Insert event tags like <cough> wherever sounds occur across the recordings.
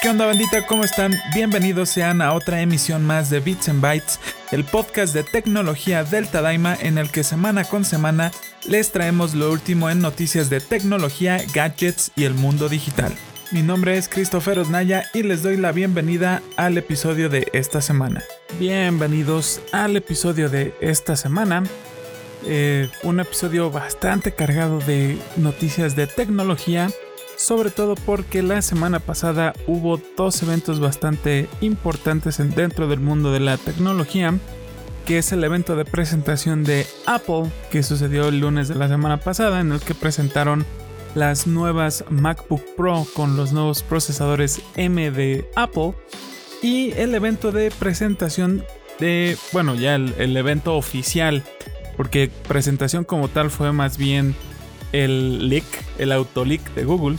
¿Qué onda bandita? ¿Cómo están? Bienvenidos sean a otra emisión más de Bits and Bytes, el podcast de tecnología del Tadaima en el que semana con semana les traemos lo último en noticias de tecnología, gadgets y el mundo digital. Mi nombre es Christopher Osnaya y les doy la bienvenida al episodio de esta semana. Bienvenidos al episodio de esta semana. Eh, un episodio bastante cargado de noticias de tecnología sobre todo porque la semana pasada hubo dos eventos bastante importantes dentro del mundo de la tecnología, que es el evento de presentación de Apple, que sucedió el lunes de la semana pasada, en el que presentaron las nuevas MacBook Pro con los nuevos procesadores M de Apple, y el evento de presentación de, bueno, ya el, el evento oficial, porque presentación como tal fue más bien el leak, el autoleak de Google,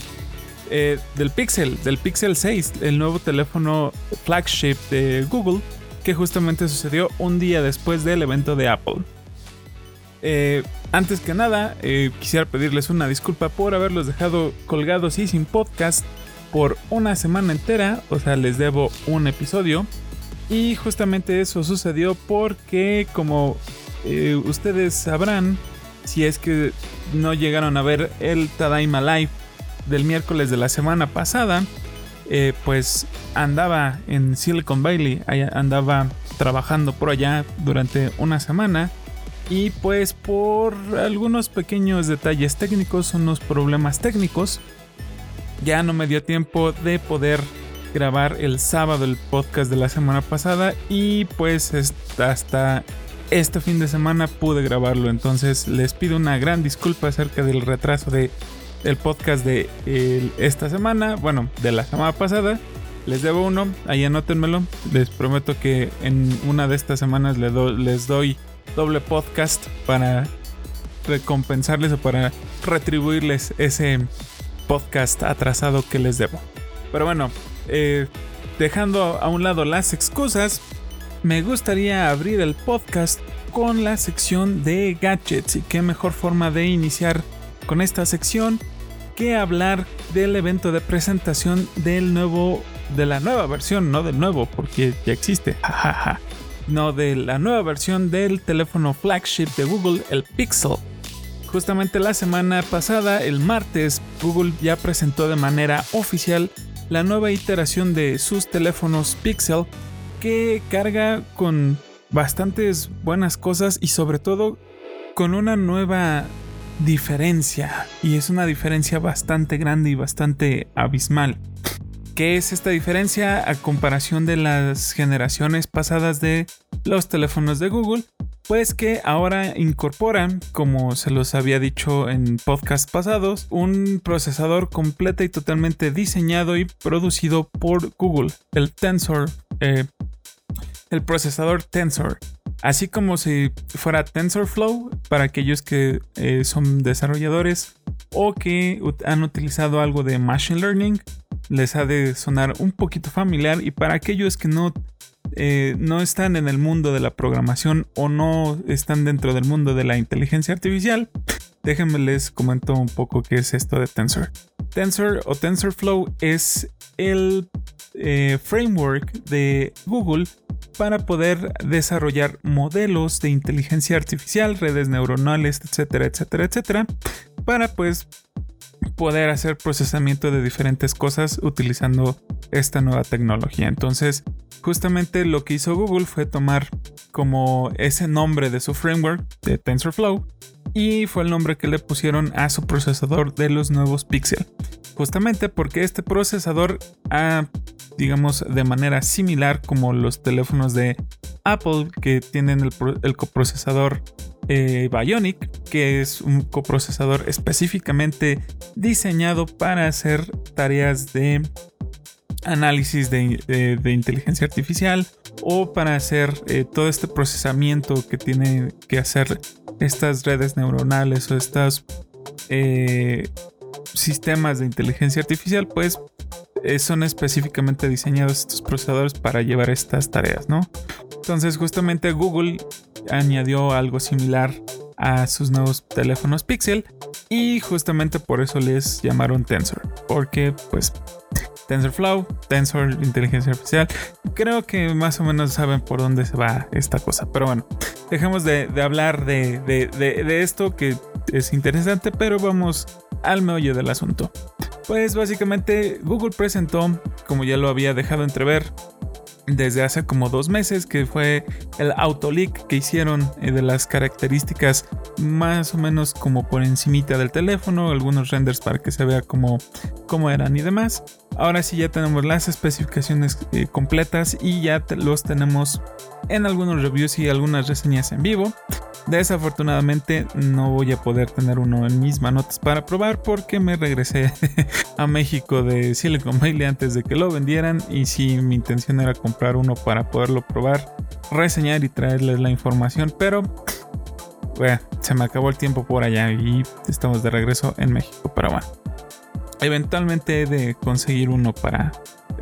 eh, del Pixel, del Pixel 6, el nuevo teléfono flagship de Google, que justamente sucedió un día después del evento de Apple. Eh, antes que nada, eh, quisiera pedirles una disculpa por haberlos dejado colgados y sin podcast por una semana entera, o sea, les debo un episodio. Y justamente eso sucedió porque, como ustedes sabrán, si es que no llegaron a ver el Tadaima Live del miércoles de la semana pasada, eh, pues andaba en Silicon Valley, andaba trabajando por allá durante una semana y pues por algunos pequeños detalles técnicos, unos problemas técnicos, ya no me dio tiempo de poder grabar el sábado el podcast de la semana pasada y pues hasta este fin de semana pude grabarlo. Entonces les pido una gran disculpa acerca del retraso de podcast de esta semana, bueno, de la semana pasada. Les debo uno, ahí anótenmelo. Les prometo que en una de estas semanas les, les doy doble podcast para recompensarles o para retribuirles ese podcast atrasado que les debo. Pero bueno, eh, dejando a un lado las excusas, me gustaría abrir el podcast con la sección de gadgets y qué mejor forma de iniciar con esta sección que hablar del evento de presentación del nuevo de la nueva versión, no del nuevo porque ya existe, <laughs> no de la nueva versión del teléfono flagship de Google, el Pixel. Justamente la semana pasada, el martes, Google ya presentó de manera oficial la nueva iteración de sus teléfonos Pixel que carga con bastantes buenas cosas y sobre todo con una nueva diferencia y es una diferencia bastante grande y bastante abismal. ¿Qué es esta diferencia a comparación de las generaciones pasadas de los teléfonos de Google? Pues que ahora incorporan, como se los había dicho en podcasts pasados, un procesador completo y totalmente diseñado y producido por Google, el Tensor eh, el procesador Tensor, así como si fuera TensorFlow para aquellos que eh, son desarrolladores o que han utilizado algo de Machine Learning, les ha de sonar un poquito familiar y para aquellos que no, eh, no están en el mundo de la programación o no están dentro del mundo de la inteligencia artificial, <laughs> déjenme les comento un poco qué es esto de Tensor. Tensor o TensorFlow es el eh, framework de Google para poder desarrollar modelos de inteligencia artificial, redes neuronales, etcétera, etcétera, etcétera, para pues poder hacer procesamiento de diferentes cosas utilizando esta nueva tecnología. Entonces, justamente lo que hizo Google fue tomar como ese nombre de su framework de TensorFlow y fue el nombre que le pusieron a su procesador de los nuevos Pixel. Justamente porque este procesador ha digamos, de manera similar como los teléfonos de Apple que tienen el, coprocesador eh, Bionic, que es un coprocesador específicamente diseñado para hacer tareas de análisis de, inteligencia artificial o para hacer eh, todo este procesamiento que tiene que hacer estas redes neuronales o estos eh, sistemas de inteligencia artificial, pues eh, son específicamente diseñados estos procesadores para llevar estas tareas, ¿no? Entonces justamente Google añadió algo similar a sus nuevos teléfonos Pixel y justamente por eso les llamaron Tensor, porque pues TensorFlow, Tensor, inteligencia artificial. Creo que más o menos saben por dónde se va esta cosa. Pero bueno, dejemos de, hablar de, de esto que es interesante, pero vamos al meollo del asunto. Pues básicamente Google presentó, como ya lo había dejado entrever, desde hace como dos meses, que fue el autoleak que hicieron eh, de las características más o menos como por encimita del teléfono, algunos renders para que se vea como, cómo eran y demás. Ahora sí ya tenemos las especificaciones eh, completas y ya los tenemos en algunos reviews y algunas reseñas en vivo. Desafortunadamente no voy a poder tener uno en mis manotas para probar porque me regresé <laughs> a México de Silicon Valley antes de que lo vendieran y si mi intención era comprar uno para poderlo probar, reseñar y traerles la información, pero se me acabó el tiempo por allá y estamos de regreso en México, pero bueno. Eventualmente he de conseguir uno para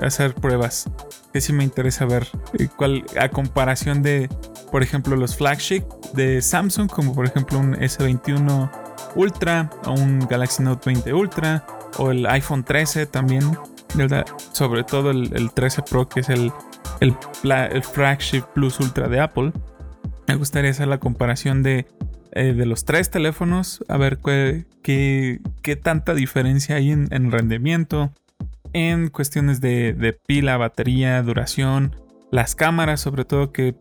hacer pruebas. Que sí me interesa ver eh, cuál, a comparación de, por ejemplo, los flagship de Samsung, como por ejemplo un S21 Ultra o un Galaxy Note 20 Ultra o el iPhone 13 también, sobre todo el, 13 Pro que es el, el, flagship Plus Ultra de Apple. Me gustaría hacer la comparación de eh, de los tres teléfonos, a ver qué, qué, tanta diferencia hay en, rendimiento, en cuestiones de, pila, batería, duración, las cámaras, sobre todo que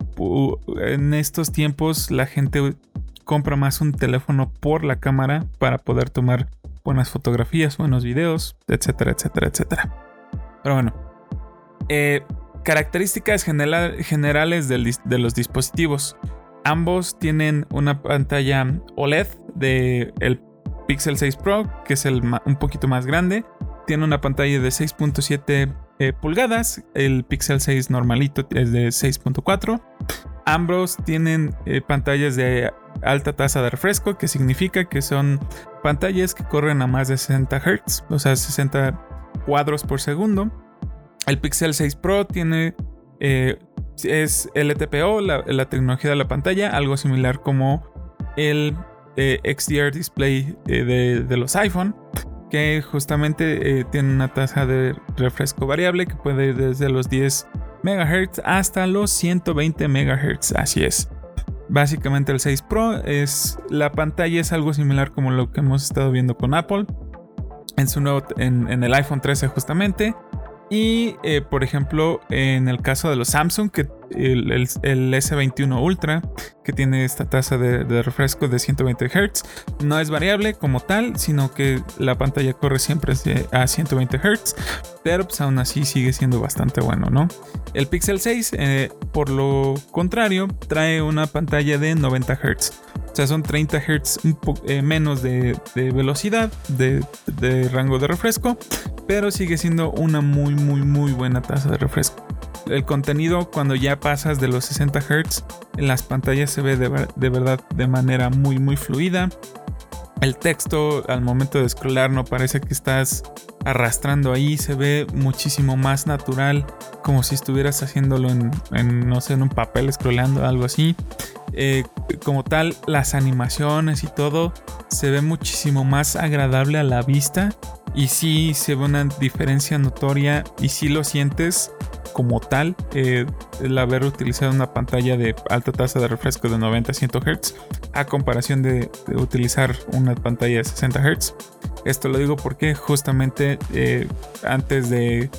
en estos tiempos la gente compra más un teléfono por la cámara para poder tomar buenas fotografías, buenos videos, etcétera, etcétera, etcétera. Pero bueno, eh, características generales de los dispositivos. Ambos tienen una pantalla OLED de el Pixel 6 Pro, que es el un poquito más grande. Tiene una pantalla de 6.7 eh, pulgadas. El Pixel 6 normalito es de 6.4. Ambos tienen eh, pantallas de alta tasa de refresco, que significa que son pantallas que corren a más de 60 Hz, o sea, 60 cuadros por segundo. El Pixel 6 Pro tiene eh, es LTPO, la, tecnología de la pantalla, algo similar como el XDR display de, los iPhone, que justamente tiene una tasa de refresco variable que puede ir desde los 10 MHz hasta los 120 MHz, así es. Básicamente el 6 Pro es la pantalla es algo similar como lo que hemos estado viendo con Apple en su nuevo en el iPhone 13 justamente y eh, por ejemplo, en el caso de los Samsung, que el, S21 Ultra, que tiene esta tasa de, refresco de 120 Hz, no es variable como tal, sino que la pantalla corre siempre a 120 Hz, pero pues aún así sigue siendo bastante bueno, ¿no? El Pixel 6, eh, por lo contrario, trae una pantalla de 90 Hz. O sea, son 30 Hz eh, menos de, velocidad, de, de rango de refresco, pero sigue siendo una muy, muy, muy buena tasa de refresco. El contenido cuando ya pasas de los 60 Hz en las pantallas se ve de, verdad de manera muy, muy fluida. El texto al momento de scrollar no parece que estás arrastrando ahí, se ve muchísimo más natural, como si estuvieras haciéndolo en, no sé, en un papel, scrollando, algo así. Eh, como tal, las animaciones y todo se ve muchísimo más agradable a la vista y sí se ve una diferencia notoria y sí lo sientes como tal eh, el haber utilizado una pantalla de alta tasa de refresco de 90 a 100 Hz a comparación de, utilizar una pantalla de 60 Hz. Esto lo digo porque justamente eh, antes de eh,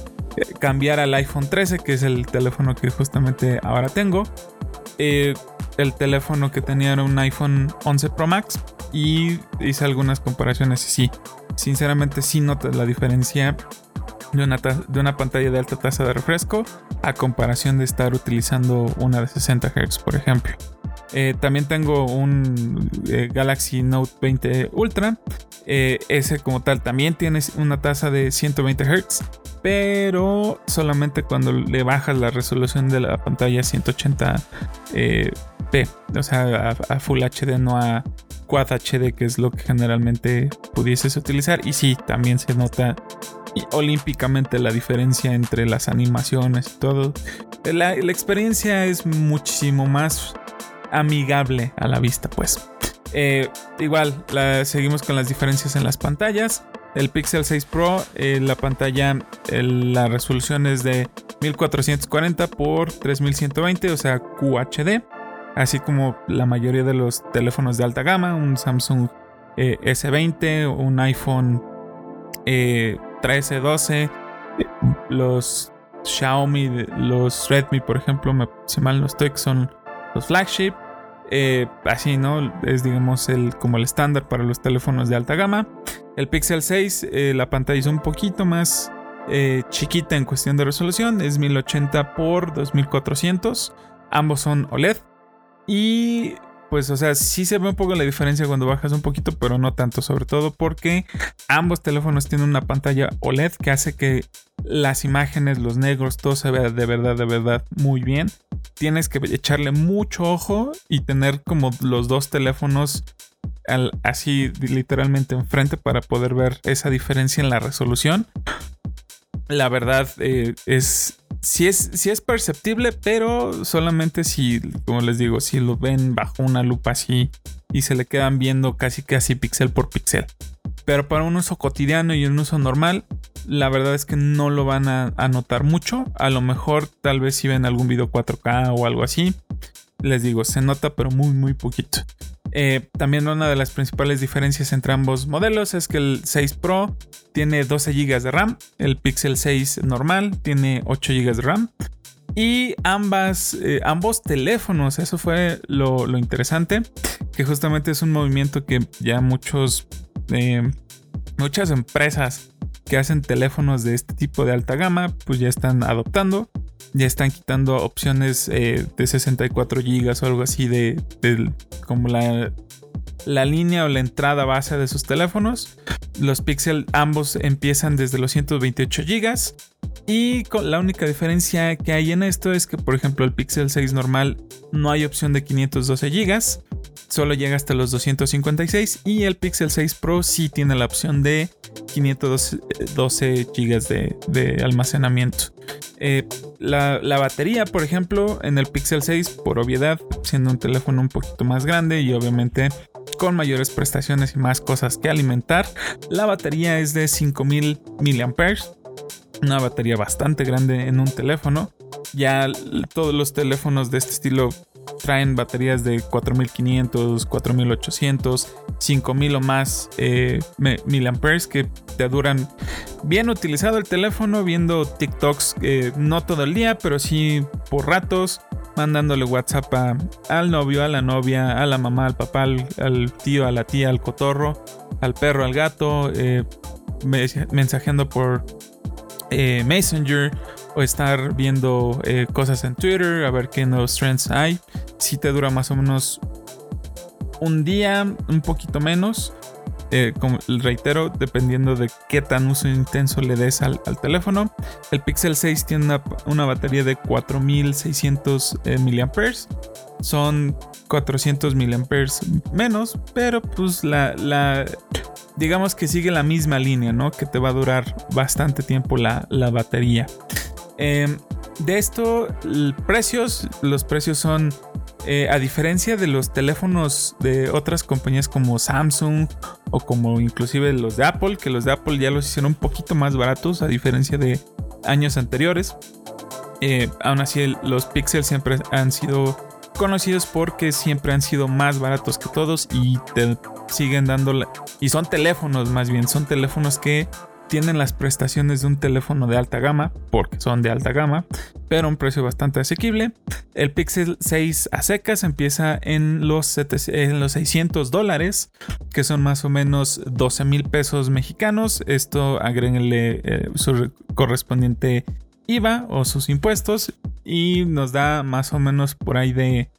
cambiar al iPhone 13, que es el teléfono que justamente ahora tengo, el teléfono que tenía era un iPhone 11 Pro Max y hice algunas comparaciones y sí, sinceramente sí notas la diferencia de una, pantalla de alta tasa de refresco a comparación de estar utilizando una de 60 Hz, por ejemplo. Eh, también tengo un eh, Galaxy Note 20 Ultra. Eh, ese como tal también tiene una tasa de 120 Hz, pero solamente cuando le bajas la resolución de la pantalla a 180p, o sea, a Full HD, no a Quad HD, que es lo que generalmente pudieses utilizar. Y sí, también se nota olímpicamente la diferencia entre las animaciones y todo. La, experiencia es muchísimo más amigable a la vista, pues. Eh, igual, seguimos con las diferencias en las pantallas. El Pixel 6 Pro, eh, la pantalla, la resolución es de 1440 por 3120, o sea, QHD. Así como la mayoría de los teléfonos de alta gama, un Samsung eh, S20, un iPhone 13, eh, 12, los Xiaomi, los Redmi, por ejemplo, si mal no estoy, son los flagship. Eh, así, ¿no? Es, digamos, el, como el estándar para los teléfonos de alta gama. El Pixel 6, eh, la pantalla es un poquito más eh, chiquita en cuestión de resolución, es 1080 x 2400. Ambos son OLED. Y pues, o sea, sí se ve un poco la diferencia cuando bajas un poquito, pero no tanto, sobre todo porque ambos teléfonos tienen una pantalla OLED que hace que las imágenes, los negros, todo se vea de verdad, de verdad muy bien. Tienes que echarle mucho ojo y tener como los dos teléfonos así literalmente enfrente para poder ver esa diferencia en la resolución. La verdad eh, es sí es, es perceptible, pero solamente si, como les digo, si lo ven bajo una lupa así y se le quedan viendo casi casi píxel por píxel. Pero para un uso cotidiano y un uso normal, la verdad es que no lo van a, notar mucho. A lo mejor tal vez si ven algún video 4K o algo así. Les digo, se nota pero muy muy poquito. Eh, también una de las principales diferencias entre ambos modelos es que el 6 Pro tiene 12 GB de RAM, el Pixel 6 normal tiene 8 GB de RAM. Y ambas, eh, ambos teléfonos, eso fue lo, interesante, que justamente es un movimiento que ya muchos, eh, muchas empresas que hacen teléfonos de este tipo de alta gama, pues ya están adoptando ya están quitando opciones eh, de 64 GB o algo así de, como la, la línea o la entrada base de sus teléfonos. Los Pixel ambos empiezan desde los 128 GB. Y la única diferencia que hay en esto es que, por ejemplo, el Pixel 6 normal no hay opción de 512 GB, solo llega hasta los 256 y el Pixel 6 Pro sí tiene la opción de 512 GB de, almacenamiento. Eh, la, batería, por ejemplo, en el Pixel 6, por obviedad, siendo un teléfono un poquito más grande y obviamente con mayores prestaciones y más cosas que alimentar, la batería es de 5000 mAh. Una batería bastante grande en un teléfono. Ya todos los teléfonos de este estilo traen baterías de 4500, 4800, 5000 o más eh, miliamperes que te duran bien utilizado el teléfono, viendo TikToks eh, no todo el día, pero sí por ratos, mandándole WhatsApp al novio, a la novia, a la mamá, al papá, al, tío, a la tía, al cotorro, al perro, al gato, eh, mensajeando por Messenger o estar viendo cosas en Twitter, a ver qué nuevos trends hay si te dura más o menos un día, un poquito menos. Eh, como reitero, dependiendo de qué tan uso intenso le des al, teléfono. El Pixel 6 tiene una, batería de 4600 eh, mAh. Son 400 mAh menos, pero pues la, digamos que sigue la misma línea, ¿no? Que te va a durar bastante tiempo la, la batería. Em, de esto, precios, los precios son eh, a diferencia de los teléfonos de otras compañías como Samsung o como inclusive los de Apple, que los de Apple ya los hicieron un poquito más baratos a diferencia de años anteriores. Eh, aún así los Pixel siempre han sido conocidos porque siempre han sido más baratos que todos y te siguen dando y son teléfonos más bien son teléfonos que tienen las prestaciones de un teléfono de alta gama, porque son de alta gama, pero un precio bastante asequible. El Pixel 6 a secas empieza en los, en los 600 dólares, que son más o menos 12 mil pesos mexicanos. Esto agréguenle eh, su correspondiente IVA o sus impuestos y nos da más o menos por ahí de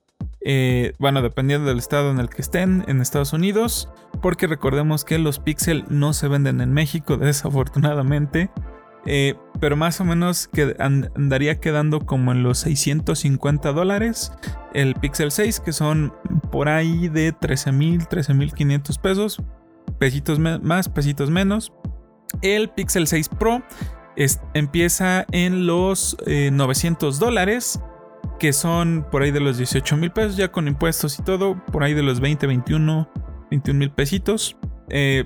eh, bueno, dependiendo del estado en el que estén en Estados Unidos, porque recordemos que los Pixel no se venden en México, <laughs> desafortunadamente. Eh, pero más o menos que andaría quedando como en los 650 dólares el Pixel 6, que son por ahí de 13 mil, 13 mil 500 pesos, pesitos más, pesitos menos. El Pixel 6 Pro empieza en los 900 eh, dólares que son por ahí de los 18 mil pesos, ya con impuestos y todo, por ahí de los 20, 21, 21 mil pesitos. Eh,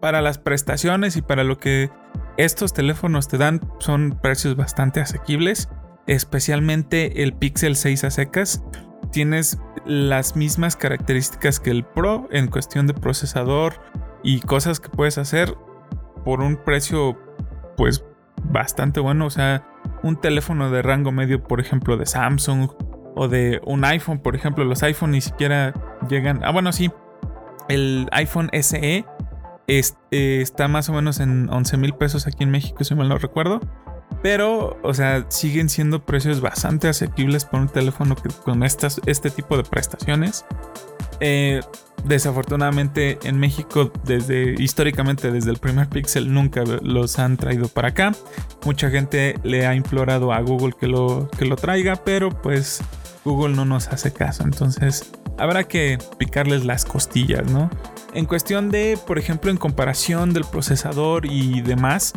para las prestaciones y para lo que estos teléfonos te dan son precios bastante asequibles, especialmente el Pixel 6 a secas. Tienes las mismas características que el Pro en cuestión de procesador y cosas que puedes hacer por un precio pues bastante bueno, o sea, un teléfono de rango medio, por ejemplo, de Samsung o de un iPhone, por ejemplo, los iPhone ni siquiera llegan, ah bueno, sí, el iPhone SE eh, está más o menos en 11 mil pesos aquí en México, si mal no recuerdo. Pero, o sea, siguen siendo precios bastante asequibles por un teléfono que, con estas, este tipo de prestaciones. Eh, desafortunadamente en México, desde históricamente, desde el primer Pixel, nunca los han traído para acá. Mucha gente le ha implorado a Google que lo, que lo traiga, pero pues Google no nos hace caso. Entonces, habrá que picarles las costillas, ¿no? En cuestión de, por ejemplo, en comparación del procesador y demás,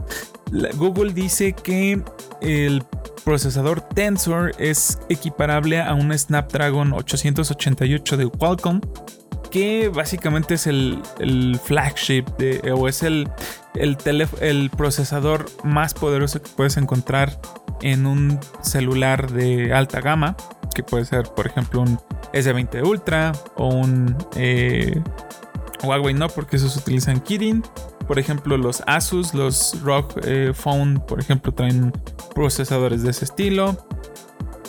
Google dice que el procesador Tensor es equiparable a un Snapdragon 888 de Qualcomm, que básicamente es el, flagship o es el, el, el procesador más poderoso que puedes encontrar en un celular de alta gama, que puede ser, por ejemplo, un S20 Ultra o un eh, Huawei no, porque esos utilizan Kirin. Por ejemplo, los Asus, los ROG eh, Phone, por ejemplo, traen procesadores de ese estilo.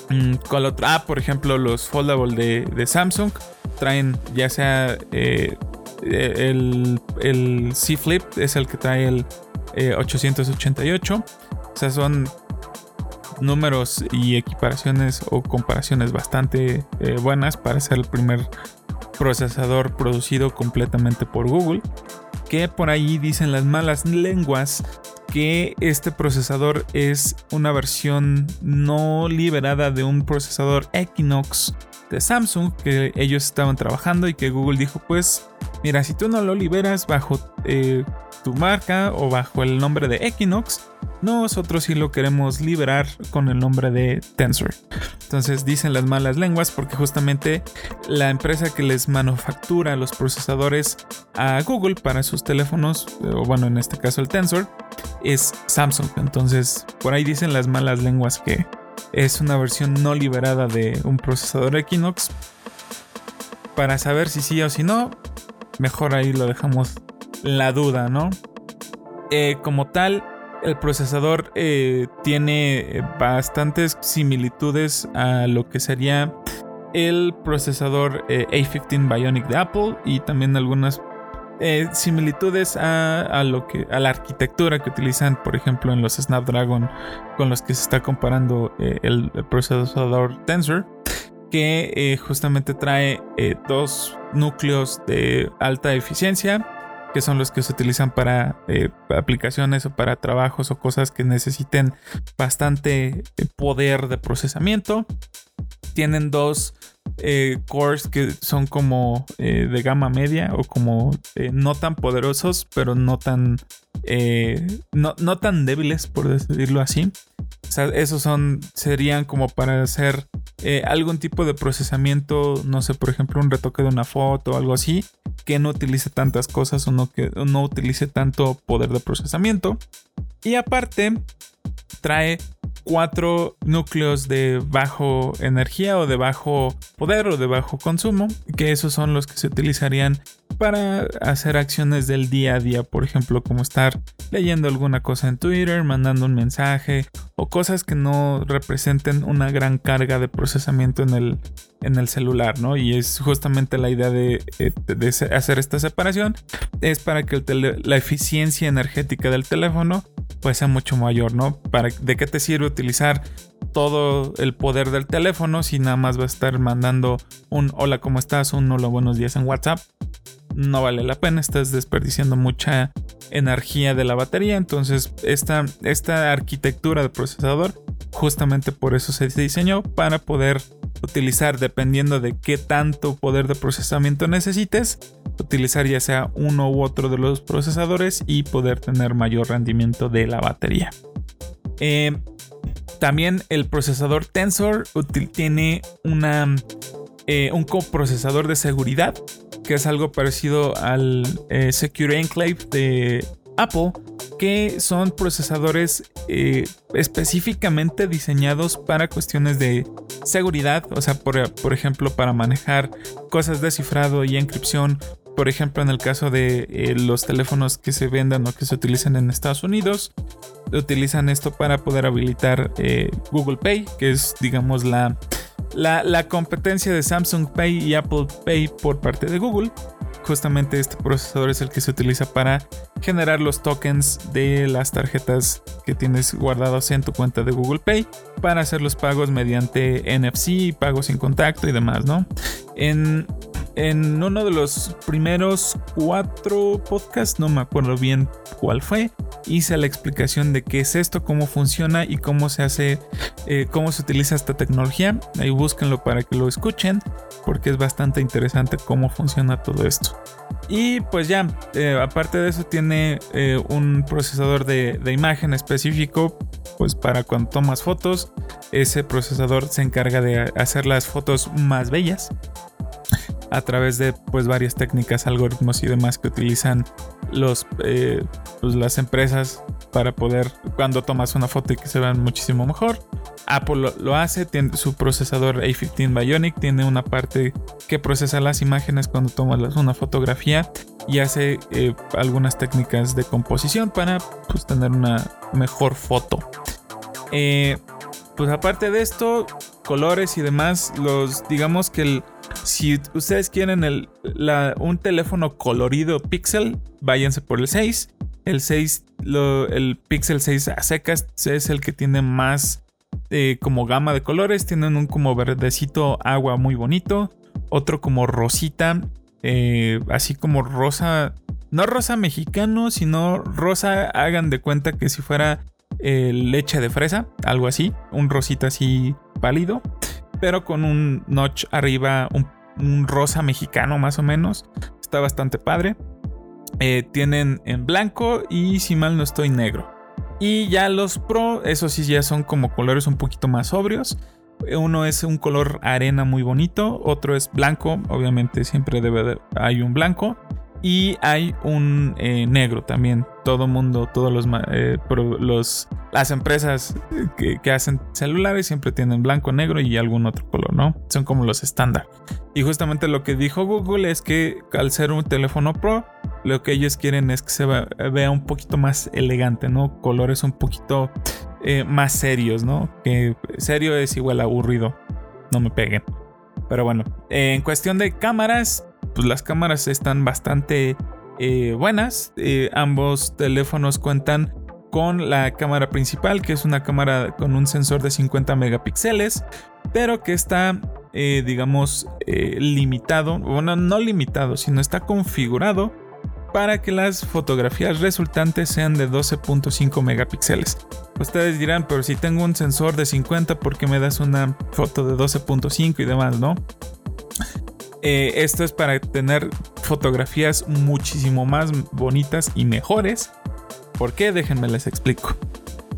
Mm, con otro, ah, por ejemplo, los Foldable de, Samsung traen ya sea eh, el, el C Flip, es el que trae el 888. O sea, son números y equiparaciones o comparaciones bastante buenas para ser el primer procesador producido completamente por Google, que por ahí dicen las malas lenguas que este procesador es una versión no liberada de un procesador Equinox de Samsung que ellos estaban trabajando y que Google dijo pues mira si tú no lo liberas bajo eh, tu marca o bajo el nombre de Equinox nosotros sí lo queremos liberar con el nombre de Tensor. Entonces dicen las malas lenguas porque justamente la empresa que les manufactura los procesadores a Google para sus teléfonos, o bueno, en este caso el Tensor, es Samsung. Entonces por ahí dicen las malas lenguas que es una versión no liberada de un procesador Equinox. Para saber si sí o si no, mejor ahí lo dejamos la duda, ¿no? Eh, como tal, el procesador eh, tiene bastantes similitudes a lo que sería el procesador eh, A15 Bionic de Apple y también algunas eh, similitudes a, lo que a la arquitectura que utilizan por ejemplo en los Snapdragon con los que se está comparando el, procesador Tensor que justamente trae dos núcleos de alta eficiencia que son los que se utilizan para eh, aplicaciones o para trabajos o cosas que necesiten bastante eh, poder de procesamiento. Tienen dos eh, cores que son como de gama media o como no tan poderosos, pero no tan, no, no tan débiles, por decirlo así. O sea, esos son, serían como para hacer eh, algún tipo de procesamiento, no sé, por ejemplo, un retoque de una foto o algo así, que no utilice tantas cosas o no, que no utilice tanto poder de procesamiento. Y aparte, trae cuatro núcleos de bajo energía o de bajo poder o de bajo consumo, que esos son los que se utilizarían para hacer acciones del día a día, por ejemplo, como estar leyendo alguna cosa en Twitter, mandando un mensaje o cosas que no representen una gran carga de procesamiento en el, en el celular, ¿no? Y es justamente la idea de, eh, hacer esta separación, es para que la eficiencia energética del teléfono pues sea mucho mayor, ¿no? Para, ¿De qué te sirve utilizar todo el poder del teléfono si nada más va a estar mandando un hola, ¿cómo estás? un hola, buenos días en WhatsApp? No vale la pena, estás desperdiciando mucha energía de la batería. Entonces, esta, esta arquitectura de procesador, justamente por eso se diseñó para poder utilizar, dependiendo de qué tanto poder de procesamiento necesites, utilizar ya sea uno u otro de los procesadores y poder tener mayor rendimiento de la batería. Eh, también el procesador Tensor tiene una, eh, un coprocesador de seguridad que es algo parecido al eh, Secure Enclave de Apple, que son procesadores eh, específicamente diseñados para cuestiones de seguridad, o sea, por, por, ejemplo, para manejar cosas de cifrado y encripción. Por ejemplo, en el caso de eh, los teléfonos que se vendan o que se utilizan en Estados Unidos, utilizan esto para poder habilitar eh, Google Pay, que es, digamos, la, la, la competencia de Samsung Pay y Apple Pay por parte de Google justamente este procesador es el que se utiliza para generar los tokens de las tarjetas que tienes guardados en tu cuenta de Google Pay para hacer los pagos mediante NFC, pagos sin contacto y demás, ¿no? En, en uno de los primeros cuatro podcasts, no me acuerdo bien cuál fue, hice la explicación de qué es esto, cómo funciona y cómo se hace, eh, cómo se utiliza esta tecnología. Ahí búsquenlo para que lo escuchen, porque es bastante interesante cómo funciona todo esto. Y pues ya, eh, aparte de eso, tiene eh, un procesador de, de imagen específico, pues para cuando tomas fotos, ese procesador se encarga de hacer las fotos más bellas a través de pues varias técnicas, algoritmos y demás que utilizan los, eh, pues, las empresas para poder cuando tomas una foto y que se vean muchísimo mejor. Apple lo, hace, tiene su procesador A15 Bionic, tiene una parte que procesa las imágenes cuando tomas una fotografía y hace eh, algunas técnicas de composición para pues, tener una mejor foto. Eh, pues aparte de esto, colores y demás, los digamos que el, si ustedes quieren el, un teléfono colorido Pixel, váyanse por el 6. El 6, el Pixel 6 a secas es el que tiene más eh, como gama de colores. Tienen un como verdecito agua muy bonito. Otro como rosita. Eh, así como rosa. No rosa mexicano, sino rosa. Hagan de cuenta que si fuera eh, leche de fresa. Algo así. Un rosita así pálido pero con un notch arriba, un, rosa mexicano más o menos. Está bastante padre. Eh, tienen en blanco y si mal no estoy negro. Y ya los Pro, esos sí ya son como colores un poquito más sobrios. Uno es un color arena muy bonito, otro es blanco, obviamente siempre debe haber, hay un blanco. Y hay un eh, negro también. Todo mundo, todos eh, los las empresas que, hacen celulares siempre tienen blanco, negro y algún otro color, ¿no? Son como los estándar. Y justamente lo que dijo Google es que al ser un teléfono Pro, lo que ellos quieren es que se vea un poquito más elegante, ¿no? Colores un poquito eh, más serios, ¿no? Que serio es igual a aburrido. No me peguen. Pero bueno, en cuestión de cámaras, pues las cámaras están bastante eh, buenas. Eh, ambos teléfonos cuentan con la cámara principal, que es una cámara con un sensor de 50 megapíxeles, pero que está, eh, digamos, limitado, bueno, no limitado, sino está configurado para que las fotografías resultantes sean de 12.5 megapíxeles. Ustedes dirán, pero si tengo un sensor de 50, ¿por qué me das una foto de 12.5 y demás, no? Eh, esto es para tener fotografías muchísimo más bonitas y mejores. ¿Por qué? Déjenme les explico.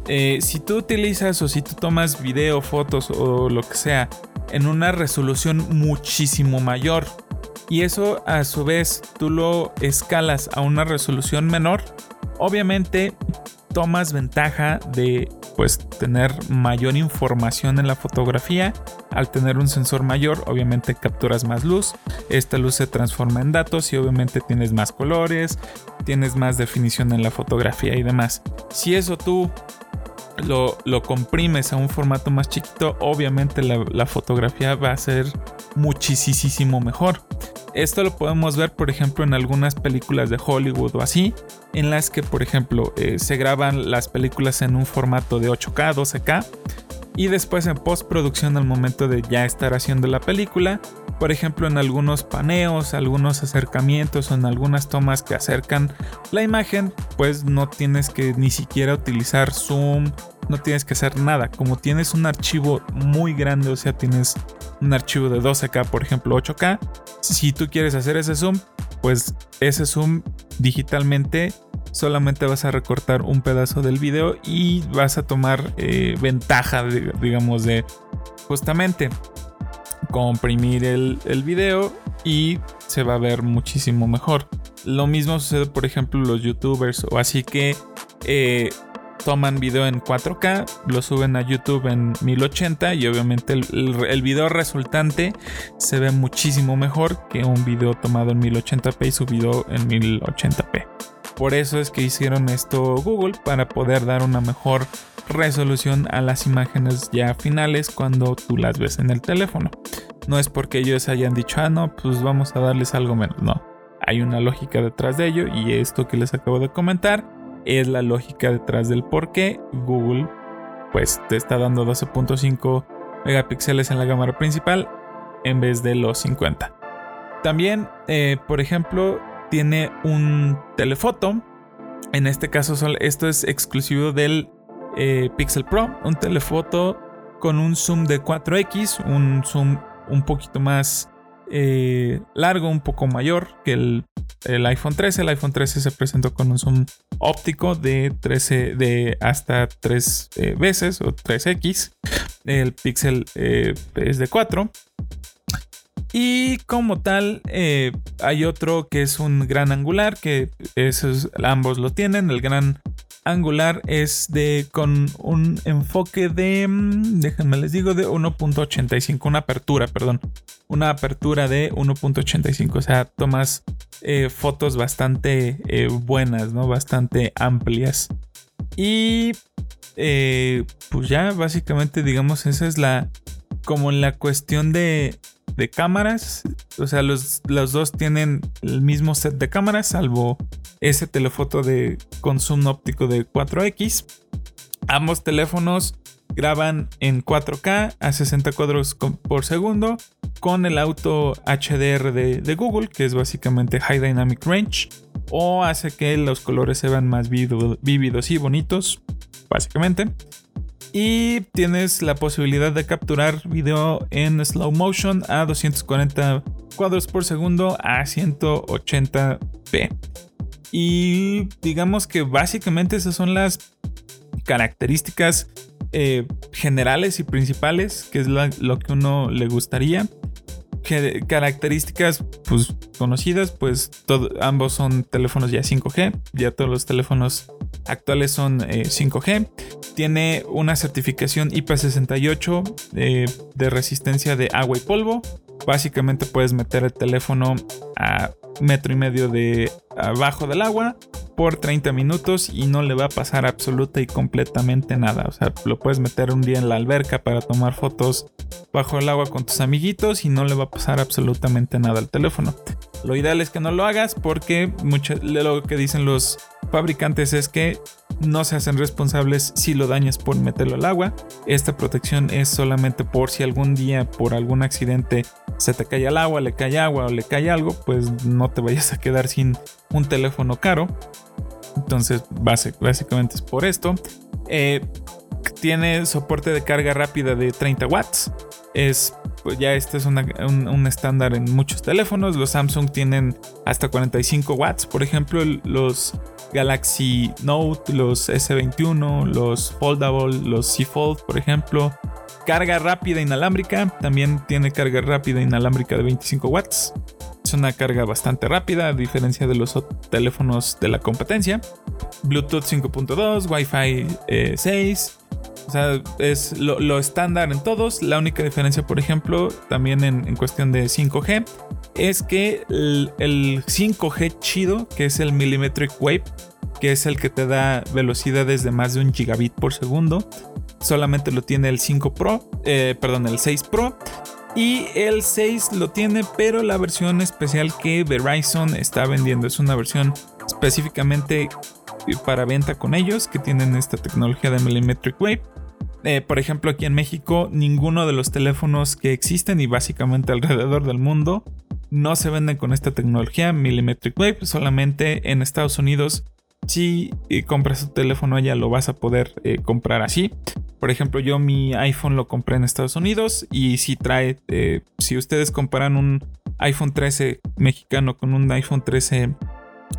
Eh, si tú utilizas o si tú tomas video, fotos o lo que sea en una resolución muchísimo mayor y eso a su vez tú lo escalas a una resolución menor, obviamente tomas ventaja de pues tener mayor información en la fotografía. Al tener un sensor mayor, obviamente capturas más luz. Esta luz se transforma en datos y obviamente tienes más colores, tienes más definición en la fotografía y demás. Si eso tú lo, lo comprimes a un formato más chiquito, obviamente la, fotografía va a ser muchísimo mejor. Esto lo podemos ver, por ejemplo, en algunas películas de Hollywood o así, en las que, por ejemplo, eh, se graban las películas en un formato de 8K, 12K, y después en postproducción al momento de ya estar haciendo la película, por ejemplo en algunos paneos, algunos acercamientos o en algunas tomas que acercan la imagen, pues no tienes que ni siquiera utilizar zoom, no tienes que hacer nada, como tienes un archivo muy grande, o sea, tienes un archivo de 12K, por ejemplo 8K, si tú quieres hacer ese zoom, pues ese zoom digitalmente solamente vas a recortar un pedazo del video y vas a tomar eh, ventaja, digamos, de justamente comprimir el, el video y se va a ver muchísimo mejor. Lo mismo sucede, por ejemplo, los youtubers o así que eh, toman video en 4K, lo suben a YouTube en 1080 y obviamente el, video resultante se ve muchísimo mejor que un video tomado en 1080p y subido en 1080p. Por eso es que hicieron esto Google para poder dar una mejor resolución a las imágenes ya finales cuando tú las ves en el teléfono. No es porque ellos hayan dicho, ah, no, pues vamos a darles algo menos. No, hay una lógica detrás de ello y esto que les acabo de comentar es la lógica detrás del por qué Google pues te está dando 12.5 megapíxeles en la cámara principal en vez de los 50. También, eh, por ejemplo, tiene un telefoto. En este caso, esto es exclusivo del eh, Pixel Pro, un telefoto con un zoom de 4X, un zoom un poquito más eh, largo, un poco mayor que el, iPhone 13. El iPhone 13 se presentó con un zoom óptico de 13 de hasta 3 eh, veces o 3x. El Pixel es de 4. Y como tal, hay otro que es un gran angular, que esos ambos lo tienen. El gran angular es de con un enfoque de mm, déjenme les digo de 1.85 una apertura perdón. Una apertura de 1.85 o sea tomas eh, fotos bastante eh, buenas no bastante amplias. Y eh, pues ya básicamente digamos esa es la como la cuestión de de cámaras. O sea, los, dos tienen el mismo set de cámaras, salvo ese telefoto de consumo óptico de 4X. Ambos teléfonos graban en 4K a 60 cuadros por segundo con el auto HDR de, Google, que es básicamente High Dynamic Range, o hace que los colores se vean más vívidos y bonitos, básicamente. Y tienes la posibilidad de capturar video en slow motion a 240 cuadros por segundo a 180p. Y digamos que básicamente esas son las características eh, generales y principales, que es lo que uno le gustaría características pues, conocidas, pues ambos son teléfonos ya 5G, ya todos los teléfonos actuales son 5G. Eh, Tiene una certificación IP68 eh, de resistencia de agua y polvo. Básicamente puedes meter el teléfono a metro y medio de abajo del agua por 30 minutos y no le va a pasar absoluta y completamente nada. O sea, lo puedes meter un día en la alberca para tomar fotos bajo el agua con tus amiguitos y no le va a pasar absolutamente nada al teléfono. Lo ideal es que no lo hagas porque mucho, lo que dicen los fabricantes es que no se hacen responsables si lo dañas por meterlo al agua. Esta protección es solamente por si algún día por algún accidente se te cae al agua, le cae agua o le cae algo, pues no te vayas a quedar sin un teléfono caro. Entonces, básicamente es por esto. Eh, tiene soporte de carga rápida de 30 watts. Es, pues ya este es un, estándar en muchos teléfonos. Los Samsung tienen hasta 45 watts. Por ejemplo, los Galaxy Note, los S21, los Foldable, los C Fold, por ejemplo. Carga rápida inalámbrica. También tiene carga rápida inalámbrica de 25 watts. Es una carga bastante rápida, a diferencia de los teléfonos de la competencia. Bluetooth 5.2, Wi-Fi 6. O sea, es lo, estándar en todos. La única diferencia, por ejemplo, también en, cuestión de 5G, es que el, 5G chido, que es el Millimetric Wave, que es el que te da velocidades de más de un gigabit por segundo, solamente lo tiene el 5 Pro, eh, perdón, el 6 Pro. Y el 6 lo tiene, pero la versión especial que Verizon está vendiendo es una versión específicamente para venta con ellos que tienen esta tecnología de Millimetric Wave. Eh, por ejemplo, aquí en México, ninguno de los teléfonos que existen y básicamente alrededor del mundo no se venden con esta tecnología Millimetric Wave. Solamente en Estados Unidos, si eh, compras tu teléfono allá, lo vas a poder eh, comprar así. Por ejemplo, yo mi iPhone lo compré en Estados Unidos y si trae, eh, si ustedes comparan un iPhone 13 mexicano con un iPhone 13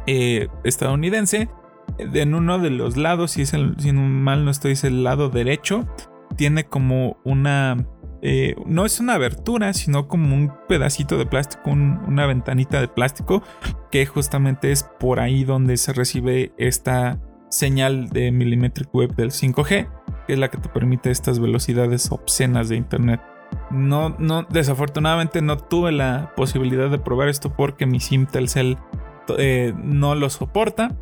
eh, estadounidense, en uno de los lados, si, es el, si mal no estoy, es el lado derecho, tiene como una eh, no es una abertura, sino como un pedacito de plástico, una ventanita de plástico, que justamente es por ahí donde se recibe esta señal de Millimetric Web del 5G, que es la que te permite estas velocidades obscenas de Internet. No, no, desafortunadamente no tuve la posibilidad de probar esto porque mi SIM Telcel eh, no lo soporta.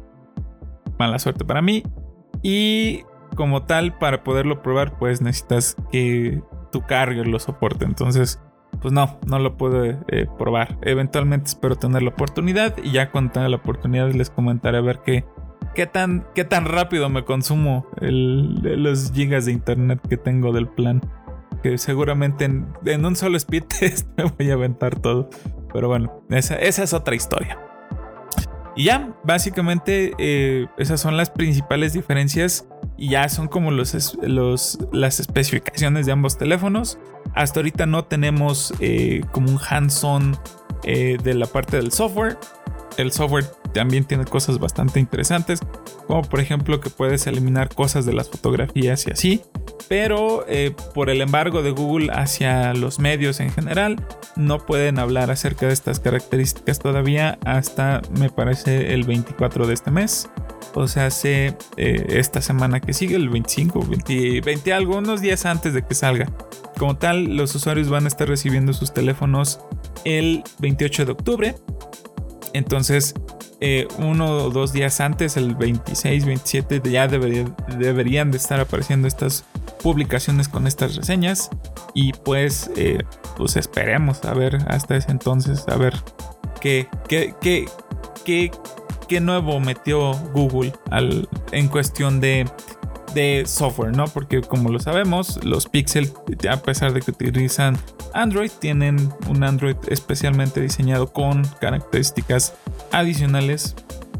Mala suerte para mí. Y como tal, para poderlo probar, pues necesitas que tu carrier lo soporte. Entonces, pues no, no lo puedo eh, probar. Eventualmente espero tener la oportunidad y ya cuando tenga la oportunidad les comentaré a ver qué, qué, tan, qué tan rápido me consumo los gigas de internet que tengo del plan. Que seguramente en, un solo speed <laughs> test me voy a aventar todo. Pero bueno, esa, esa es otra historia. Y ya, básicamente eh, esas son las principales diferencias y ya son como los, los, las especificaciones de ambos teléfonos. Hasta ahorita no tenemos eh, como un hands-on eh, de la parte del software. El software también tiene cosas bastante interesantes, como por ejemplo que puedes eliminar cosas de las fotografías y así. Pero eh, por el embargo de Google hacia los medios en general, no pueden hablar acerca de estas características todavía hasta me parece el 24 de este mes. O sea, hace eh, esta semana que sigue, el 25, 20, 20 algunos días antes de que salga. Como tal, los usuarios van a estar recibiendo sus teléfonos el 28 de octubre. Entonces, eh, uno o dos días antes, el 26, 27, ya deberían de estar apareciendo estas publicaciones con estas reseñas. Y pues, eh, pues esperemos a ver hasta ese entonces, a ver qué, qué, qué, qué qué nuevo metió Google al, en cuestión de, de software, ¿no? Porque como lo sabemos, los Pixel, a pesar de que utilizan Android, tienen un Android especialmente diseñado con características adicionales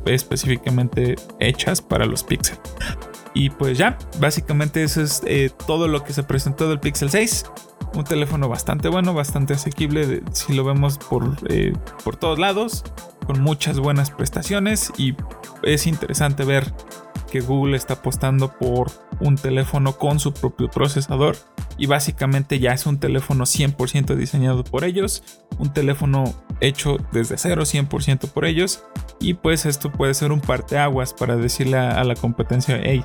específicamente hechas para los Pixel. Y pues ya, básicamente eso es eh, todo lo que se presentó del Pixel 6. Un teléfono bastante bueno, bastante asequible si lo vemos por, eh, por todos lados con muchas buenas prestaciones y es interesante ver que Google está apostando por un teléfono con su propio procesador y básicamente ya es un teléfono 100% diseñado por ellos, un teléfono hecho desde cero 100% por ellos y pues esto puede ser un parteaguas para decirle a, la competencia, hey,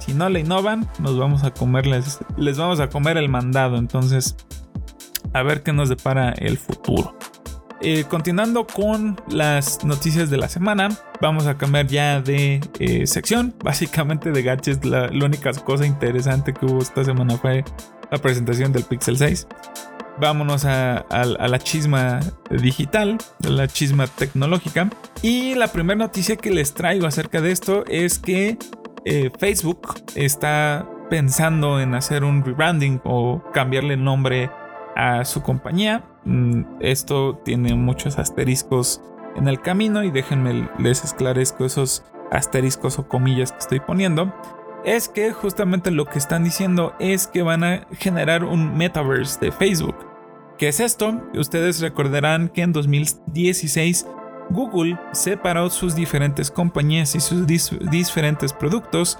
si no le innovan, nos vamos a comerles, les vamos a comer el mandado, entonces a ver qué nos depara el futuro. Eh, continuando con las noticias de la semana, vamos a cambiar ya de eh, sección. <laughs> Básicamente de gadgets, la, única cosa interesante que hubo esta semana fue la presentación del Pixel 6. Vámonos a, la chisma digital, la chisma tecnológica. Y la primera noticia que les traigo acerca de esto es que eh, Facebook está pensando en hacer un rebranding o cambiarle el nombre a su compañía. Mm, esto tiene muchos asteriscos en el camino y déjenme les esclarezco esos asteriscos o comillas que estoy poniendo. Es que justamente lo que están diciendo es que van a generar un metaverse de Facebook. ¿Qué es esto? Ustedes recordarán que en 2016 Google separó sus diferentes compañías y sus diferentes productos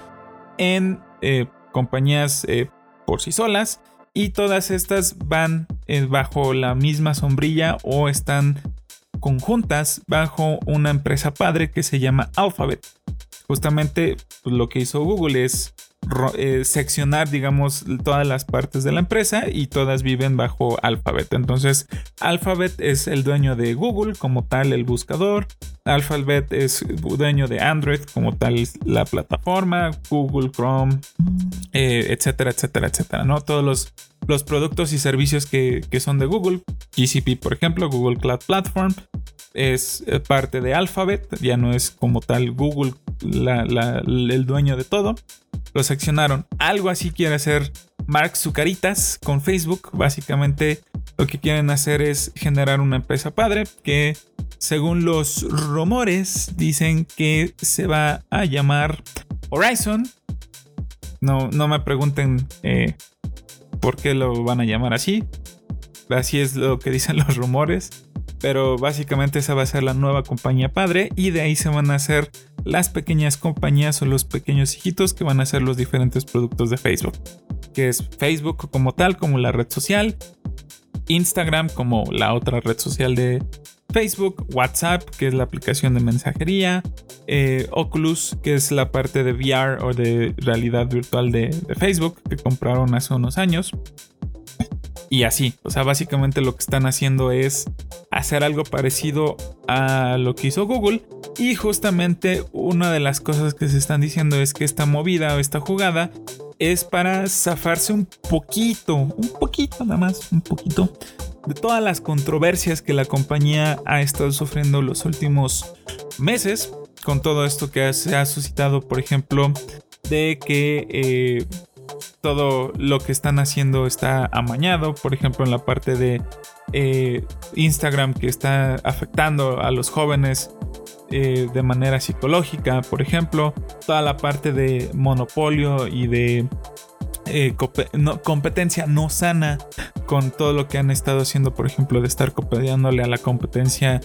en eh, compañías eh, por sí solas y todas estas van eh, bajo la misma sombrilla o están conjuntas bajo una empresa padre que se llama Alphabet. Justamente pues, lo que hizo Google es eh, seccionar, digamos, todas las partes de la empresa y todas viven bajo Alphabet. Entonces, Alphabet es el dueño de Google como tal, el buscador. Alphabet es dueño de Android como tal, la plataforma, Google Chrome, eh, etcétera, etcétera, etcétera, ¿no? Todos los, los productos y servicios que, que son de Google, GCP, por ejemplo, Google Cloud Platform, es eh, parte de Alphabet, ya no es como tal Google el dueño de todo. Lo seccionaron. Algo así quiere hacer Mark Zucaritas con Facebook. Básicamente lo que quieren hacer es generar una empresa padre que según los rumores dicen que se va a llamar Horizon. No, no me pregunten eh, por qué lo van a llamar así. Así es lo que dicen los rumores. Pero básicamente esa va a ser la nueva compañía padre y de ahí se van a hacer las pequeñas compañías o los pequeños hijitos que van a ser los diferentes productos de Facebook. que es Facebook como tal, como la red social, Instagram como la otra red social de Facebook, WhatsApp, que es la aplicación de mensajería, eh, Oculus, que es la parte de VR o de realidad virtual de, de Facebook, que compraron hace unos años. Y así, o sea, básicamente lo que están haciendo es hacer algo parecido a lo que hizo Google. Y justamente una de las cosas que se están diciendo es que esta movida o esta jugada es para zafarse un poquito, un poquito nada más, un poquito de todas las controversias que la compañía ha estado sufriendo los últimos meses con todo esto que se ha suscitado, por ejemplo, de que eh, todo lo que están haciendo está amañado, por ejemplo, en la parte de eh, Instagram que está afectando a los jóvenes eh, de manera psicológica, por ejemplo, toda la parte de monopolio y de eh, competencia no sana con todo lo que han estado haciendo, por ejemplo, de estar copiándole a la competencia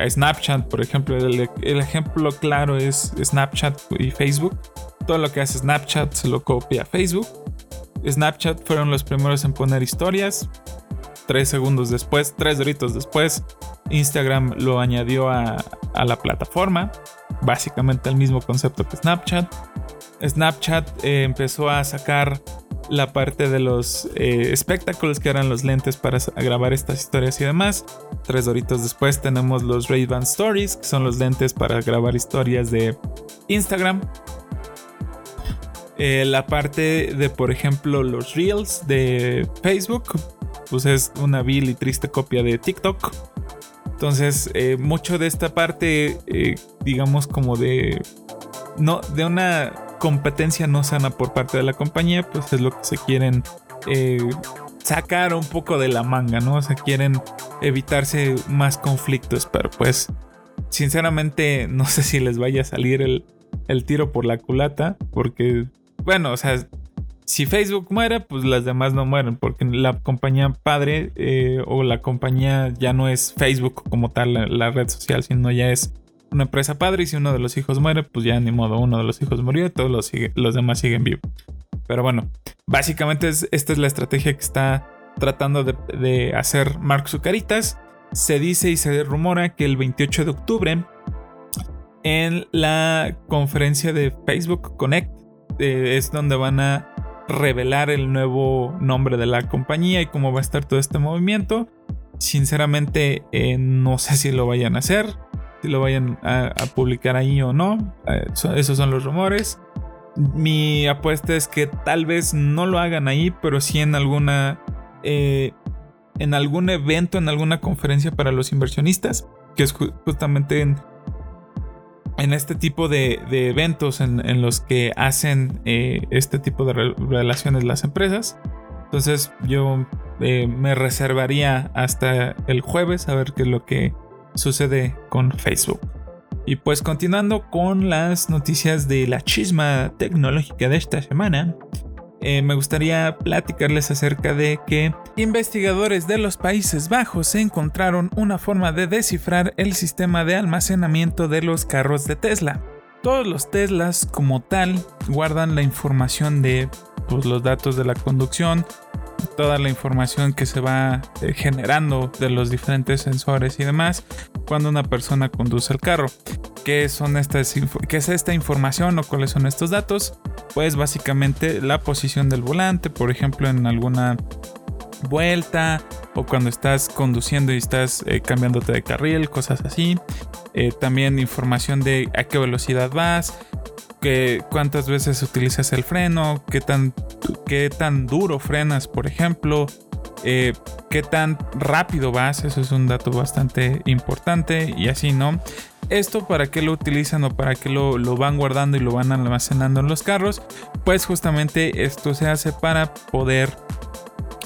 a Snapchat, por ejemplo, el, ejemplo claro es Snapchat y Facebook. Todo lo que hace Snapchat se lo copia a Facebook. Snapchat fueron los primeros en poner historias. Tres segundos después, tres doritos después, Instagram lo añadió a, la plataforma. Básicamente el mismo concepto que Snapchat. Snapchat eh, empezó a sacar la parte de los eh, espectáculos que eran los lentes para grabar estas historias y demás. Tres doritos después tenemos los Ray-Ban Stories, que son los lentes para grabar historias de Instagram. Eh, la parte de, por ejemplo, los Reels de Facebook, pues es una vil y triste copia de TikTok. Entonces, eh, mucho de esta parte, eh, digamos, como de. No, de una competencia no sana por parte de la compañía, pues es lo que se quieren sacar un poco de la manga, ¿no? O sea, quieren evitarse más conflictos, pero pues, sinceramente, no sé si les vaya a salir el, el tiro por la culata, porque bueno, o sea, si Facebook muere, pues las demás no mueren, porque la compañía padre eh, o la compañía ya no es Facebook como tal, la, red social, sino ya es una empresa padre y si uno de los hijos muere, pues ya ni modo, uno de los hijos murió y todos los, los demás siguen vivos. Pero bueno, básicamente esta es la estrategia que está tratando de, de hacer Mark Zucaritas. Se dice y se rumora que el 28 de octubre en la conferencia de Facebook Connect eh, es donde van a revelar el nuevo nombre de la compañía y cómo va a estar todo este movimiento. Sinceramente, eh, no sé si lo vayan a hacer, si lo vayan a, publicar ahí o no. Eh, esos son los rumores. Mi apuesta es que tal vez no lo hagan ahí, pero sí en alguna. en algún evento, en alguna conferencia para los inversionistas, que es justamente en en este tipo de, eventos en, los que hacen eh, este tipo de relaciones las empresas. Entonces yo eh, me reservaría hasta el jueves a ver qué es lo que sucede con Facebook. Y pues continuando con las noticias de la chisma tecnológica de esta semana, eh, me gustaría platicarles acerca de que investigadores de los Países Bajos encontraron una forma de descifrar el sistema de almacenamiento de los carros de Tesla. Todos los Teslas como tal guardan la información de pues, los datos de la conducción, toda la información que se va eh, generando de los diferentes sensores y demás cuando una persona conduce el carro. ¿Qué, son estas, ¿Qué es esta información o cuáles son estos datos? Pues básicamente la posición del volante, por ejemplo en alguna vuelta o cuando estás conduciendo y estás eh, cambiándote de carril, cosas así. Eh, también información de a qué velocidad vas, que cuántas veces utilizas el freno, qué tan, qué tan duro frenas, por ejemplo, eh, qué tan rápido vas, eso es un dato bastante importante y así, ¿no? Esto para qué lo utilizan o para qué lo, van guardando y lo van almacenando en los carros, pues justamente esto se hace para poder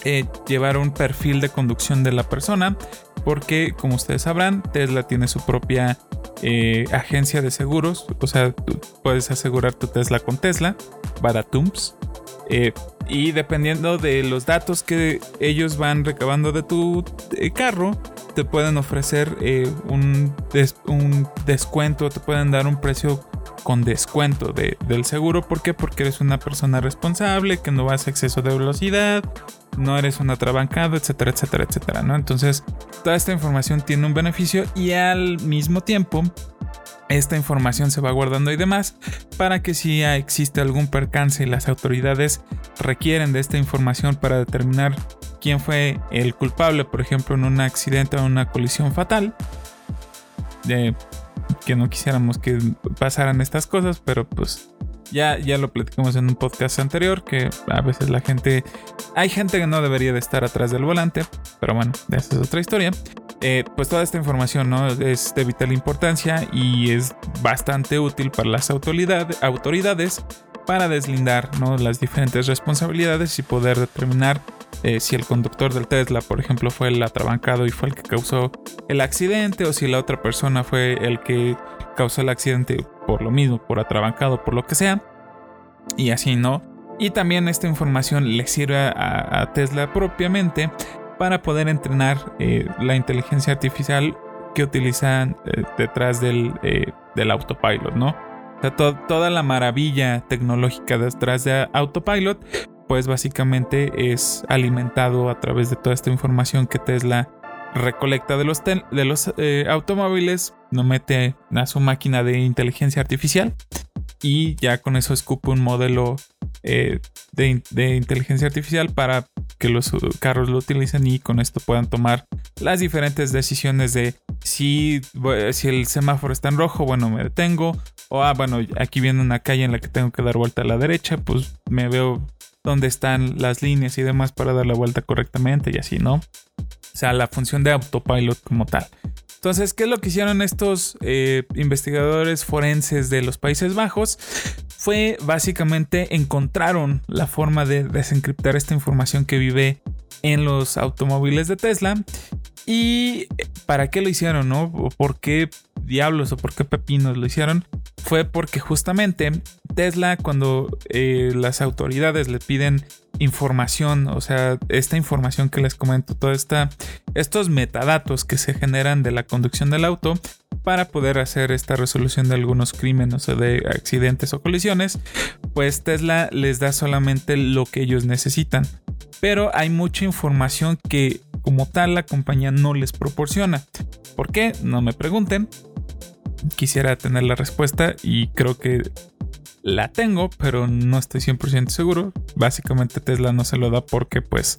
eh, llevar un perfil de conducción de la persona, porque como ustedes sabrán, Tesla tiene su propia eh, agencia de seguros, o sea, tú puedes asegurar tu Tesla con Tesla, Baratums. Eh, y dependiendo de los datos que ellos van recabando de tu eh, carro, te pueden ofrecer un, un, descuento, te pueden dar un precio con descuento del seguro. ¿Por qué? Porque eres una persona responsable, que no vas a exceso de velocidad, no eres un atrabancado, etcétera, etcétera, etcétera, ¿no? Entonces, toda esta información tiene un beneficio y al mismo tiempo esta información se va guardando y demás para que si existe algún percance y las autoridades requieren de esta información para determinar quién fue el culpable, por ejemplo, en un accidente o una colisión fatal, de que no quisiéramos que pasaran estas cosas, pero pues ya, ya lo platicamos en un podcast anterior, que a veces la gente, hay gente que no debería de estar atrás del volante, pero bueno, esa es otra historia. Eh, pues toda esta información ¿no? es de vital importancia y es bastante útil para las autoridades para deslindar ¿no? las diferentes responsabilidades y poder determinar eh, si el conductor del Tesla, por ejemplo, fue el atrabancado y fue el que causó el accidente, o si la otra persona fue el que causó el accidente por lo mismo, por atrabancado, por lo que sea. Y así, ¿no? Y también esta información le sirve a, Tesla propiamente para poder entrenar eh, la inteligencia artificial que utilizan eh, detrás del, del, autopilot, ¿no? O sea, toda la maravilla tecnológica detrás de autopilot pues básicamente es alimentado a través de toda esta información que Tesla recolecta de los, de los eh, automóviles, lo mete a su máquina de inteligencia artificial y ya con eso escupe un modelo eh, de, inteligencia artificial para que los carros lo utilicen y con esto puedan tomar las diferentes decisiones de si, si el semáforo está en rojo, bueno, me detengo. O, ah, bueno, aquí viene una calle en la que tengo que dar vuelta a la derecha, pues me veo dónde están las líneas y demás para dar la vuelta correctamente y así, ¿no? O sea, la función de autopilot como tal. Entonces, ¿qué es lo que hicieron estos eh, investigadores forenses de los Países Bajos? Fue básicamente encontraron la forma de desencriptar esta información que vive en los automóviles de Tesla. ¿Y para qué lo hicieron, no? ¿Por qué diablos o por qué pepinos lo hicieron? Fue porque justamente Tesla cuando eh, las autoridades le piden información, o sea, esta información que les comento, toda esta, estos metadatos que se generan de la conducción del auto para poder hacer esta resolución de algunos crímenes o de accidentes o colisiones, pues Tesla les da solamente lo que ellos necesitan. Pero hay mucha información que como tal la compañía no les proporciona. ¿Por qué? No me pregunten. Quisiera tener la respuesta y creo que la tengo, pero no estoy 100% seguro. Básicamente Tesla no se lo da porque pues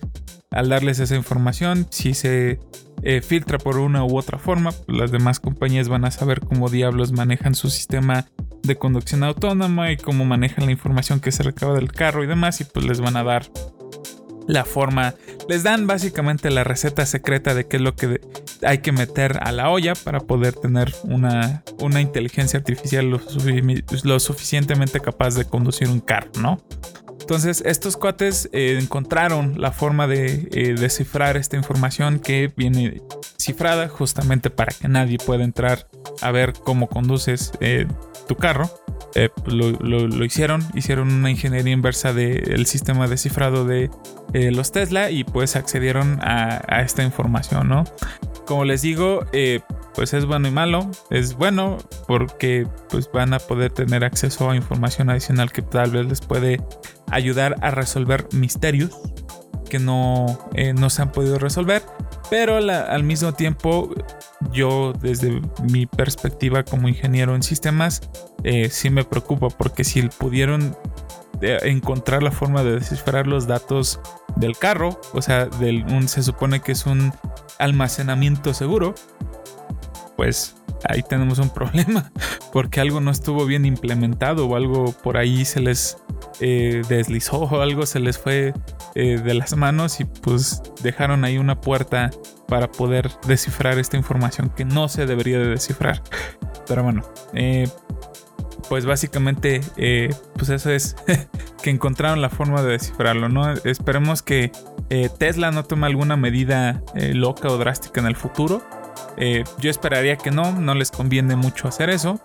al darles esa información, si se eh, filtra por una u otra forma, las demás compañías van a saber cómo diablos manejan su sistema de conducción autónoma y cómo manejan la información que se recaba del carro y demás y pues les van a dar la forma, les dan básicamente la receta secreta de qué es lo que hay que meter a la olla para poder tener una, una inteligencia artificial lo, suficientemente capaz de conducir un carro, ¿no? Entonces estos cuates eh, encontraron la forma de eh, descifrar esta información que viene cifrada justamente para que nadie pueda entrar a ver cómo conduces eh, tu carro. Eh, lo, hicieron, hicieron una ingeniería inversa del sistema de cifrado de eh, los Tesla y pues accedieron a, esta información, ¿no? Como les digo, eh, pues es bueno y malo. Es bueno porque pues van a poder tener acceso a información adicional que tal vez les puede ayudar a resolver misterios que no, no se han podido resolver. Pero al mismo tiempo, yo desde mi perspectiva como ingeniero en sistemas, eh, sí me preocupa porque si pudieron eh, encontrar la forma de descifrar los datos del carro, o sea, del, se supone que es un almacenamiento seguro, pues ahí tenemos un <laughs> problema porque algo no estuvo bien implementado o algo por ahí se les eh, deslizó o algo se les fue eh, de las manos y pues dejaron ahí una puerta para poder descifrar esta información que no se debería de descifrar. Pero bueno, eh, pues básicamente pues eso es <laughs> que encontraron la forma de descifrarlo, ¿no? Esperemos que Tesla no tome alguna medida loca o drástica en el futuro. Yo esperaría que no, no les conviene mucho hacer eso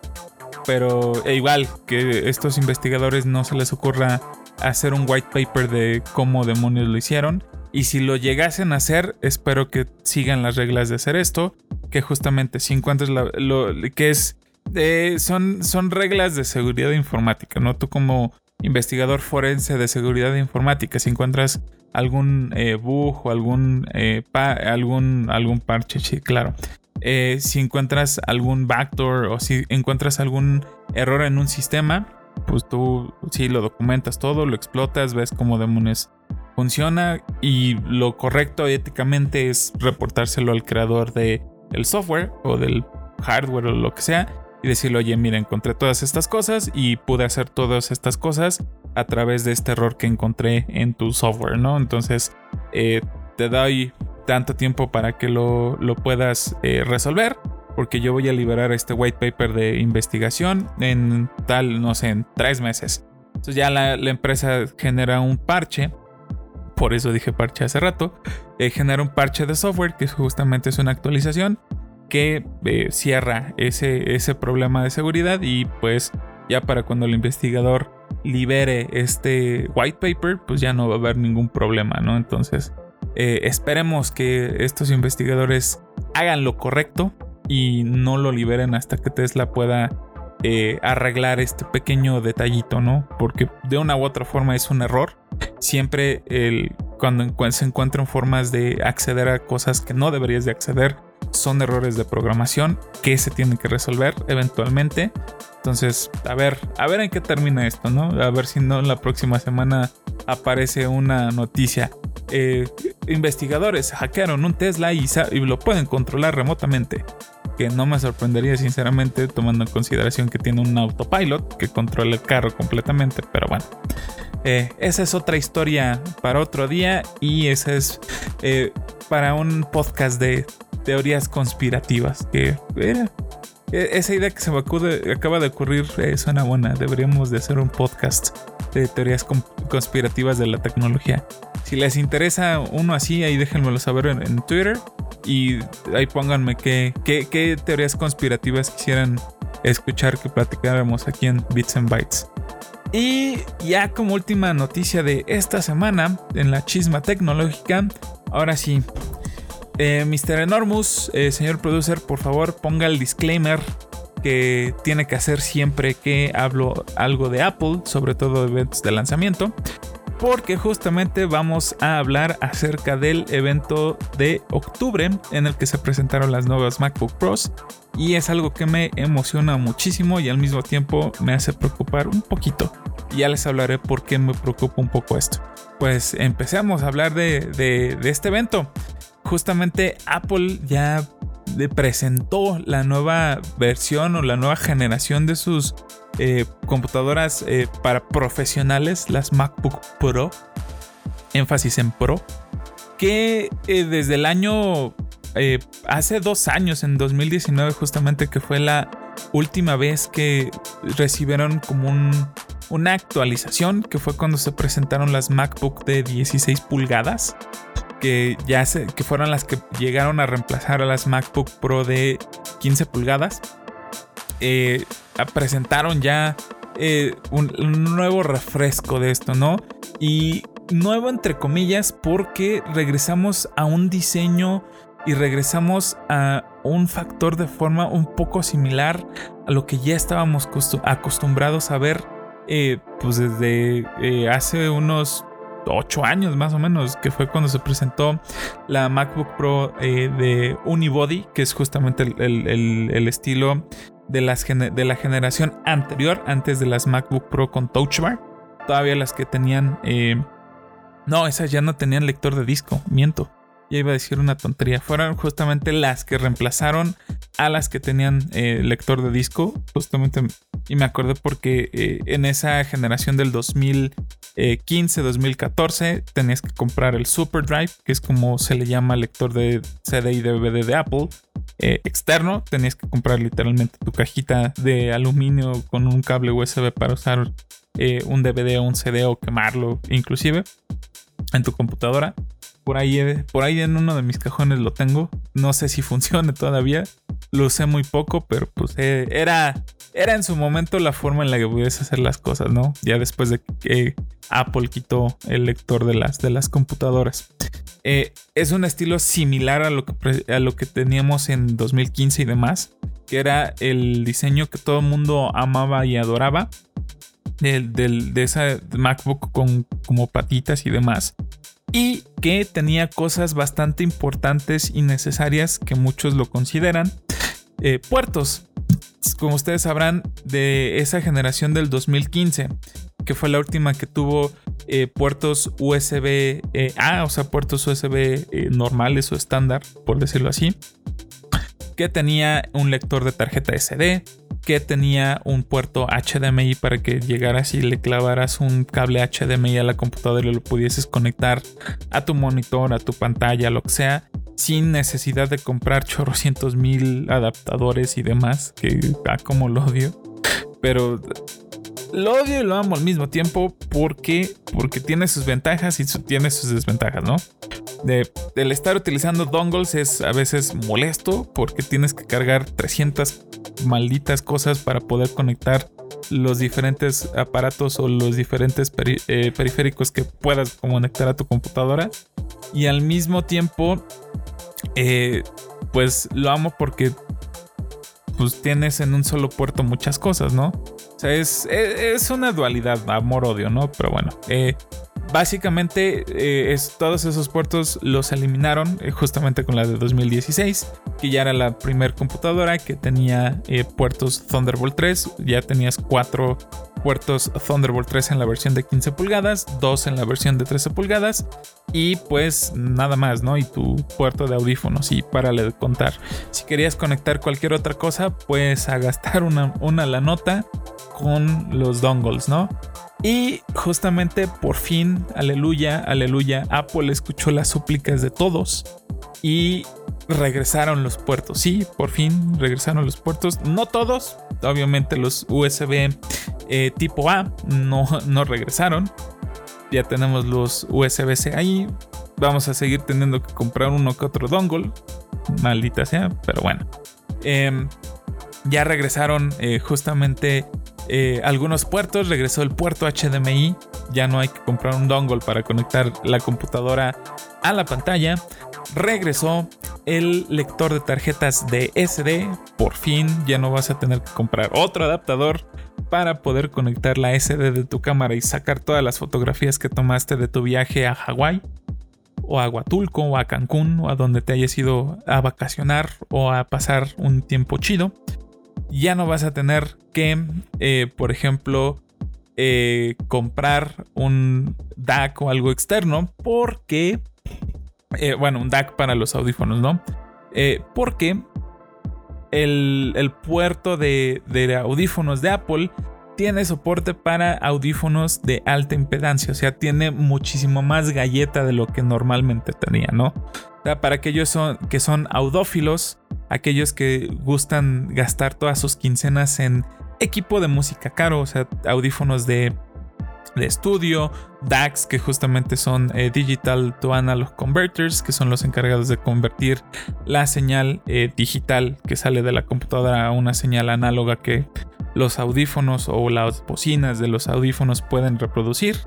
pero e igual que estos investigadores no se les ocurra hacer un white paper de cómo demonios lo hicieron. Y si lo llegasen a hacer, espero que sigan las reglas de hacer esto. Que justamente si encuentras lo que es eh, son, son reglas de seguridad informática, ¿no? Tú como investigador forense de seguridad informática, si encuentras algún eh, bug o algún, eh, algún, algún parche, sí, claro. Si encuentras algún backdoor o si encuentras algún error en un sistema, pues tú sí lo documentas todo, lo explotas, ves cómo demonios funciona y lo correcto éticamente es reportárselo al creador del el software o del hardware o lo que sea y decirle, oye, mira, encontré todas estas cosas y pude hacer todas estas cosas a través de este error que encontré en tu software, ¿no? Entonces, eh, te doy tanto tiempo para que lo, puedas eh, resolver, porque yo voy a liberar este white paper de investigación en tal, no sé, en tres meses. Entonces ya la, empresa genera un parche, por eso dije parche hace rato, eh, genera un parche de software que justamente es una actualización que eh, cierra ese, ese problema de seguridad y pues ya para cuando el investigador libere este white paper, pues ya no va a haber ningún problema, ¿no? Entonces, eh, esperemos que estos investigadores hagan lo correcto y no lo liberen hasta que Tesla pueda eh, arreglar este pequeño detallito, ¿no? Porque de una u otra forma es un error. Siempre el, cuando se encuentran formas de acceder a cosas que no deberías de acceder, son errores de programación que se tienen que resolver eventualmente. Entonces, a ver, a ver en qué termina esto, ¿no? A ver si no la próxima semana aparece una noticia. Eh, investigadores hackearon un Tesla y, y, lo pueden controlar remotamente. Que no me sorprendería sinceramente tomando en consideración que tiene un autopilot que controla el carro completamente. Pero bueno, eh, esa es otra historia para otro día y esa es eh, para un podcast de teorías conspirativas. Que e, esa idea que se me acaba de ocurrir eh, suena buena. Deberíamos de hacer un podcast de teorías conspirativas de la tecnología. Si les interesa uno así, ahí déjenmelo saber en, Twitter. Y ahí pónganme qué, qué, teorías conspirativas quisieran escuchar que platicáramos aquí en Bits and Bytes. Y ya como última noticia de esta semana en la chisma tecnológica, ahora sí, eh, Mr. Enormous, eh, señor producer, por favor ponga el disclaimer que tiene que hacer siempre que hablo algo de Apple, sobre todo de eventos de lanzamiento, porque justamente vamos a hablar acerca del evento de octubre en el que se presentaron las nuevas MacBook Pros y es algo que me emociona muchísimo y al mismo tiempo me hace preocupar un poquito. Ya les hablaré por qué me preocupa un poco esto. Pues empecemos a hablar de, de este evento justamente Apple ya presentó la nueva versión o la nueva generación de sus eh, computadoras eh, para profesionales, las MacBook Pro, énfasis en Pro, que eh, desde el año, hace dos años, en 2019 justamente, que fue la última vez que recibieron como una actualización, que fue cuando se presentaron las MacBook de 16 pulgadas que ya que fueron las que llegaron a reemplazar a las MacBook Pro de 15 pulgadas, eh, presentaron ya eh, un, nuevo refresco de esto, ¿no? Y nuevo entre comillas porque regresamos a un diseño y regresamos a un factor de forma un poco similar a lo que ya estábamos acostumbrados a ver eh, pues desde hace unos 8 años más o menos, que fue cuando se presentó la MacBook Pro eh, de Unibody, que es justamente el, estilo de, las, de la generación anterior, antes de las MacBook Pro con Touch Bar. Todavía las que tenían... Eh, no, esas ya no tenían lector de disco, miento ya iba a decir una tontería, fueron justamente las que reemplazaron a las que tenían eh, lector de disco, justamente, y me acordé porque en esa generación del 2015-2014 tenías que comprar el Super Drive, que es como se le llama lector de CD y DVD de Apple. Eh, externo, tenías que comprar literalmente tu cajita de aluminio con un cable USB para usar un DVD o un CD o quemarlo inclusive en tu computadora. Por ahí, eh, por ahí en uno de mis cajones lo tengo. No sé si <laughs> funcione todavía. Lo usé muy poco, pero pues eh, era, era en su momento la forma en la que pudiese hacer las cosas, ¿no? Ya después de que Apple quitó el lector de las, de las computadoras. Eh, es un estilo similar a lo, que, a lo que teníamos en 2015 y demás. que era el diseño que todo el mundo amaba y adoraba. Del, de esa MacBook con como patitas y demás. Y que tenía cosas bastante importantes y necesarias que muchos lo consideran. Eh, puertos, como ustedes sabrán, de esa generación del 2015, que fue la última que tuvo eh, puertos USB eh, A, o sea, puertos USB normales o estándar, por decirlo así, que tenía un lector de tarjeta SD, que tenía un puerto HDMI para que llegaras y le clavaras un cable HDMI a la computadora y lo pudieses conectar a tu monitor, a tu pantalla, lo que sea, sin necesidad de comprar chorrocientos mil adaptadores y demás, que ah, como lo odio. Pero lo odio y lo amo al mismo tiempo porque, porque tiene sus ventajas y tiene sus desventajas, ¿no? El estar utilizando dongles es a veces molesto porque tienes que cargar 300 malditas cosas para poder conectar los diferentes aparatos o los diferentes eh, periféricos que puedas conectar a tu computadora. Y al mismo tiempo, eh, pues lo amo porque pues tienes en un solo puerto muchas cosas, ¿no? O sea, es, es, una dualidad, amor-odio, ¿no? Pero bueno, eh, Básicamente, eh, es, todos esos puertos los eliminaron eh, justamente con la de 2016, que ya era la primera computadora que tenía puertos Thunderbolt 3. Ya tenías cuatro puertos Thunderbolt 3 en la versión de 15 pulgadas, dos en la versión de 13 pulgadas y pues nada más, ¿no? Y tu puerto de audífonos y párale de contar. Si querías conectar cualquier otra cosa, pues a gastar una, una la nota con los dongles, ¿no? Y justamente por fin, aleluya, aleluya, Apple escuchó las súplicas de todos y regresaron los puertos. Sí, por fin regresaron los puertos. No todos, obviamente los USB eh, tipo A no, no regresaron. Ya tenemos los USB-C ahí. Vamos a seguir teniendo que comprar uno que otro dongle. Maldita sea, pero bueno. Em, ya regresaron eh, justamente eh, algunos puertos, regresó el puerto HDMI, ya no hay que comprar un dongle para conectar la computadora a la pantalla. Regresó el lector de tarjetas de SD, por fin ya no vas a tener que comprar otro adaptador para poder conectar la SD de tu cámara y sacar todas las fotografías que tomaste de tu viaje a Hawái o a Huatulco o a Cancún o a donde te hayas ido a vacacionar o a pasar un tiempo chido ya no vas a tener que, eh, por ejemplo, eh, comprar un DAC o algo externo porque, eh, bueno, un DAC para los audífonos, ¿no? porque el, puerto de, de audífonos de Apple tiene soporte para audífonos de alta impedancia, o sea, tiene muchísimo más galleta de lo que normalmente tenía, ¿no? Para aquellos son, que son audófilos, aquellos que gustan gastar todas sus quincenas en equipo de música caro, o sea, audífonos de, estudio, DACs, que justamente son eh, Digital to Analog Converters, que son los encargados de convertir la señal eh, digital que sale de la computadora a una señal análoga que los audífonos o las bocinas de los audífonos pueden reproducir.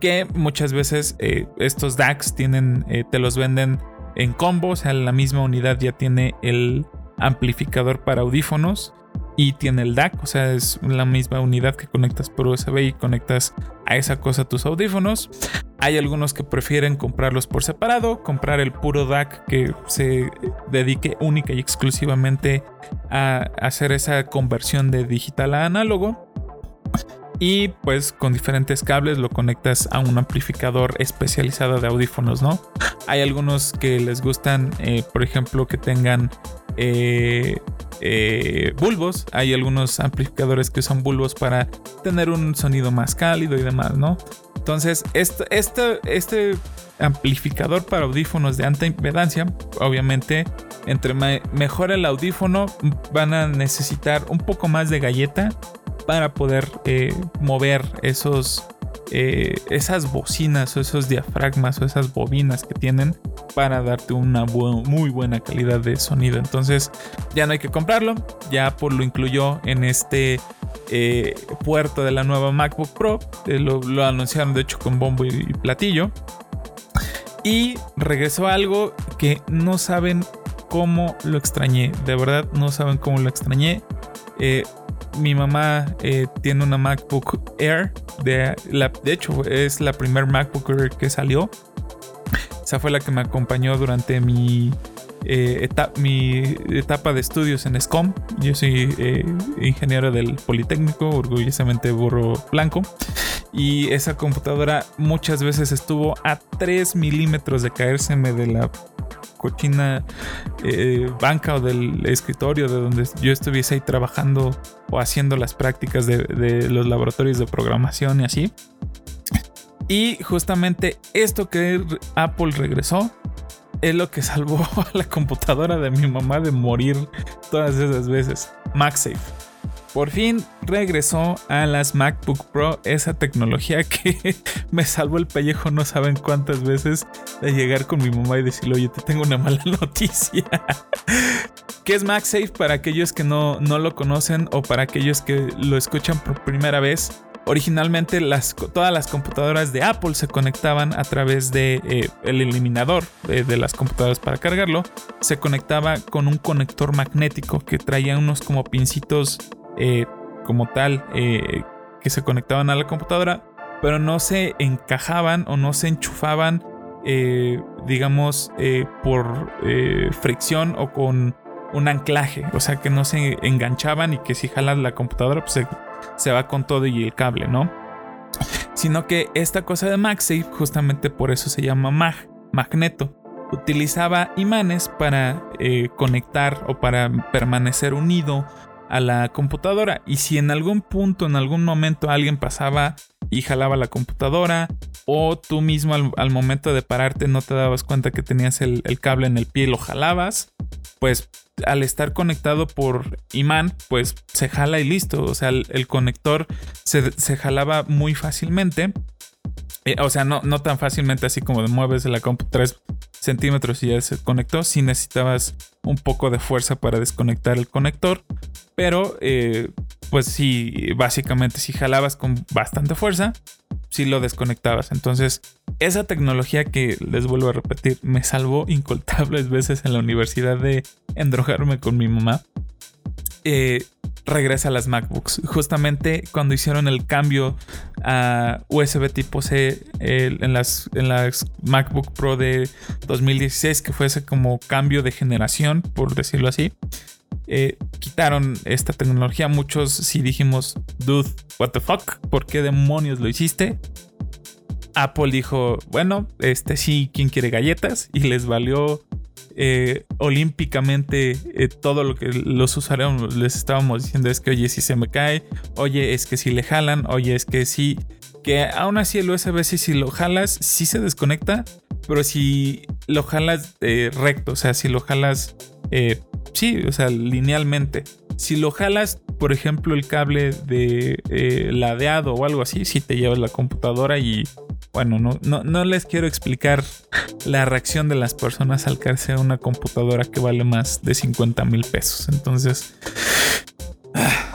Que muchas veces eh, estos DACs tienen, te los venden en combo, o sea, la misma unidad ya tiene el amplificador para audífonos y tiene el DAC, o sea, es la misma unidad que conectas por USB y conectas a esa cosa tus audífonos. Hay algunos que prefieren comprarlos por separado, comprar el puro DAC que se dedique única y exclusivamente a hacer esa conversión de digital a análogo y pues con diferentes cables lo conectas a un amplificador especializado de audífonos, ¿no? Hay algunos que les gustan, eh, por ejemplo, que tengan eh, eh, bulbos. Hay algunos amplificadores que son bulbos para tener un sonido más cálido y demás, ¿no? Entonces, este, este, este amplificador para audífonos de alta impedancia, obviamente, entre mejor el audífono, van a necesitar un poco más de galleta para poder eh, mover esos, eh, esas bocinas o esos diafragmas o esas bobinas que tienen para darte una muy buena calidad de sonido. Entonces ya no hay que comprarlo, ya por lo incluyó en este eh, puerto de la nueva MacBook Pro. Lo, lo, anunciaron de hecho con bombo y platillo. Y regresó algo que no saben cómo lo extrañé. De verdad, no saben cómo lo extrañé. Mi mamá eh, tiene una MacBook Air. De, la, de hecho, es la primer MacBook Air que salió. Esa fue la que me acompañó durante mi, eh, mi etapa de estudios en SCOM. Yo soy ingeniero del Politécnico, orgullosamente burro blanco. Y esa computadora muchas veces estuvo a 3 milímetros de caérseme de la cochina eh, banca o del escritorio de donde yo estuviese ahí trabajando o haciendo las prácticas de, los laboratorios de programación y así. Y justamente esto que Apple regresó es lo que salvó <laughs> a la computadora de mi mamá de morir todas esas veces. MagSafe. Por fin regresó a las MacBook Pro esa tecnología <laughs> que me salvó el pellejo no saben cuántas veces de llegar con mi mamá y decirle, oye, te tengo una mala <laughs> noticia. ¿Qué es MagSafe para aquellos que no, no lo conocen o para aquellos que lo escuchan por primera vez? Originalmente las, todas las computadoras de Apple se conectaban a través de eh, el eliminador de, las computadoras para cargarlo. Se conectaba con un conector magnético que traía unos como pincitos eh, como tal eh, que se conectaban a la computadora, pero no se encajaban o no se enchufaban, eh, digamos, por fricción o con un anclaje, o sea que no se enganchaban y que si jalas la computadora pues se, va con todo y el cable, ¿no? Sino que esta cosa de MagSafe, justamente por eso se llama Mag, magneto, utilizaba imanes para conectar o para permanecer unido a la computadora. Y si en algún punto, en algún momento alguien pasaba y jalaba la computadora, o tú mismo al, momento de pararte no te dabas cuenta que tenías el, cable en el pie y lo jalabas, pues al estar conectado por imán, pues se jala y listo. O sea, el, conector se, se, jalaba muy fácilmente. Eh, o sea, no, no tan fácilmente así como de mueves la compu 3 centímetros y ya se conectó. Si necesitabas un poco de fuerza para desconectar el conector. Pero, eh, pues sí, básicamente si jalabas con bastante fuerza, si lo desconectabas. Entonces, esa tecnología que les vuelvo a repetir, me salvó incontables <laughs> veces en la universidad de endrogarme con mi mamá. Eh, regresa a las MacBooks. Justamente cuando hicieron el cambio a USB tipo C en, las, en las MacBook Pro de 2016, que fue ese como cambio de generación, por decirlo así. Eh, quitaron esta tecnología. Muchos sí dijimos, dude, what the fuck, ¿por qué demonios lo hiciste? Apple dijo, bueno, este sí, ¿quién quiere galletas? Y les valió eh, olímpicamente eh, todo lo que los usuarios les estábamos diciendo es que, oye, si se me cae, oye, es que si le jalan, oye, es que sí, que aún así el USB, si, si lo jalas, sí se desconecta, pero si lo jalas eh, recto, o sea, si lo jalas, sí, o sea, linealmente. Si lo jalas, por ejemplo, el cable de ladeado o algo así, si te llevas la computadora y bueno, no, no, les quiero explicar la reacción de las personas al caerse a una computadora que vale más de 50 mil pesos. Entonces, ah,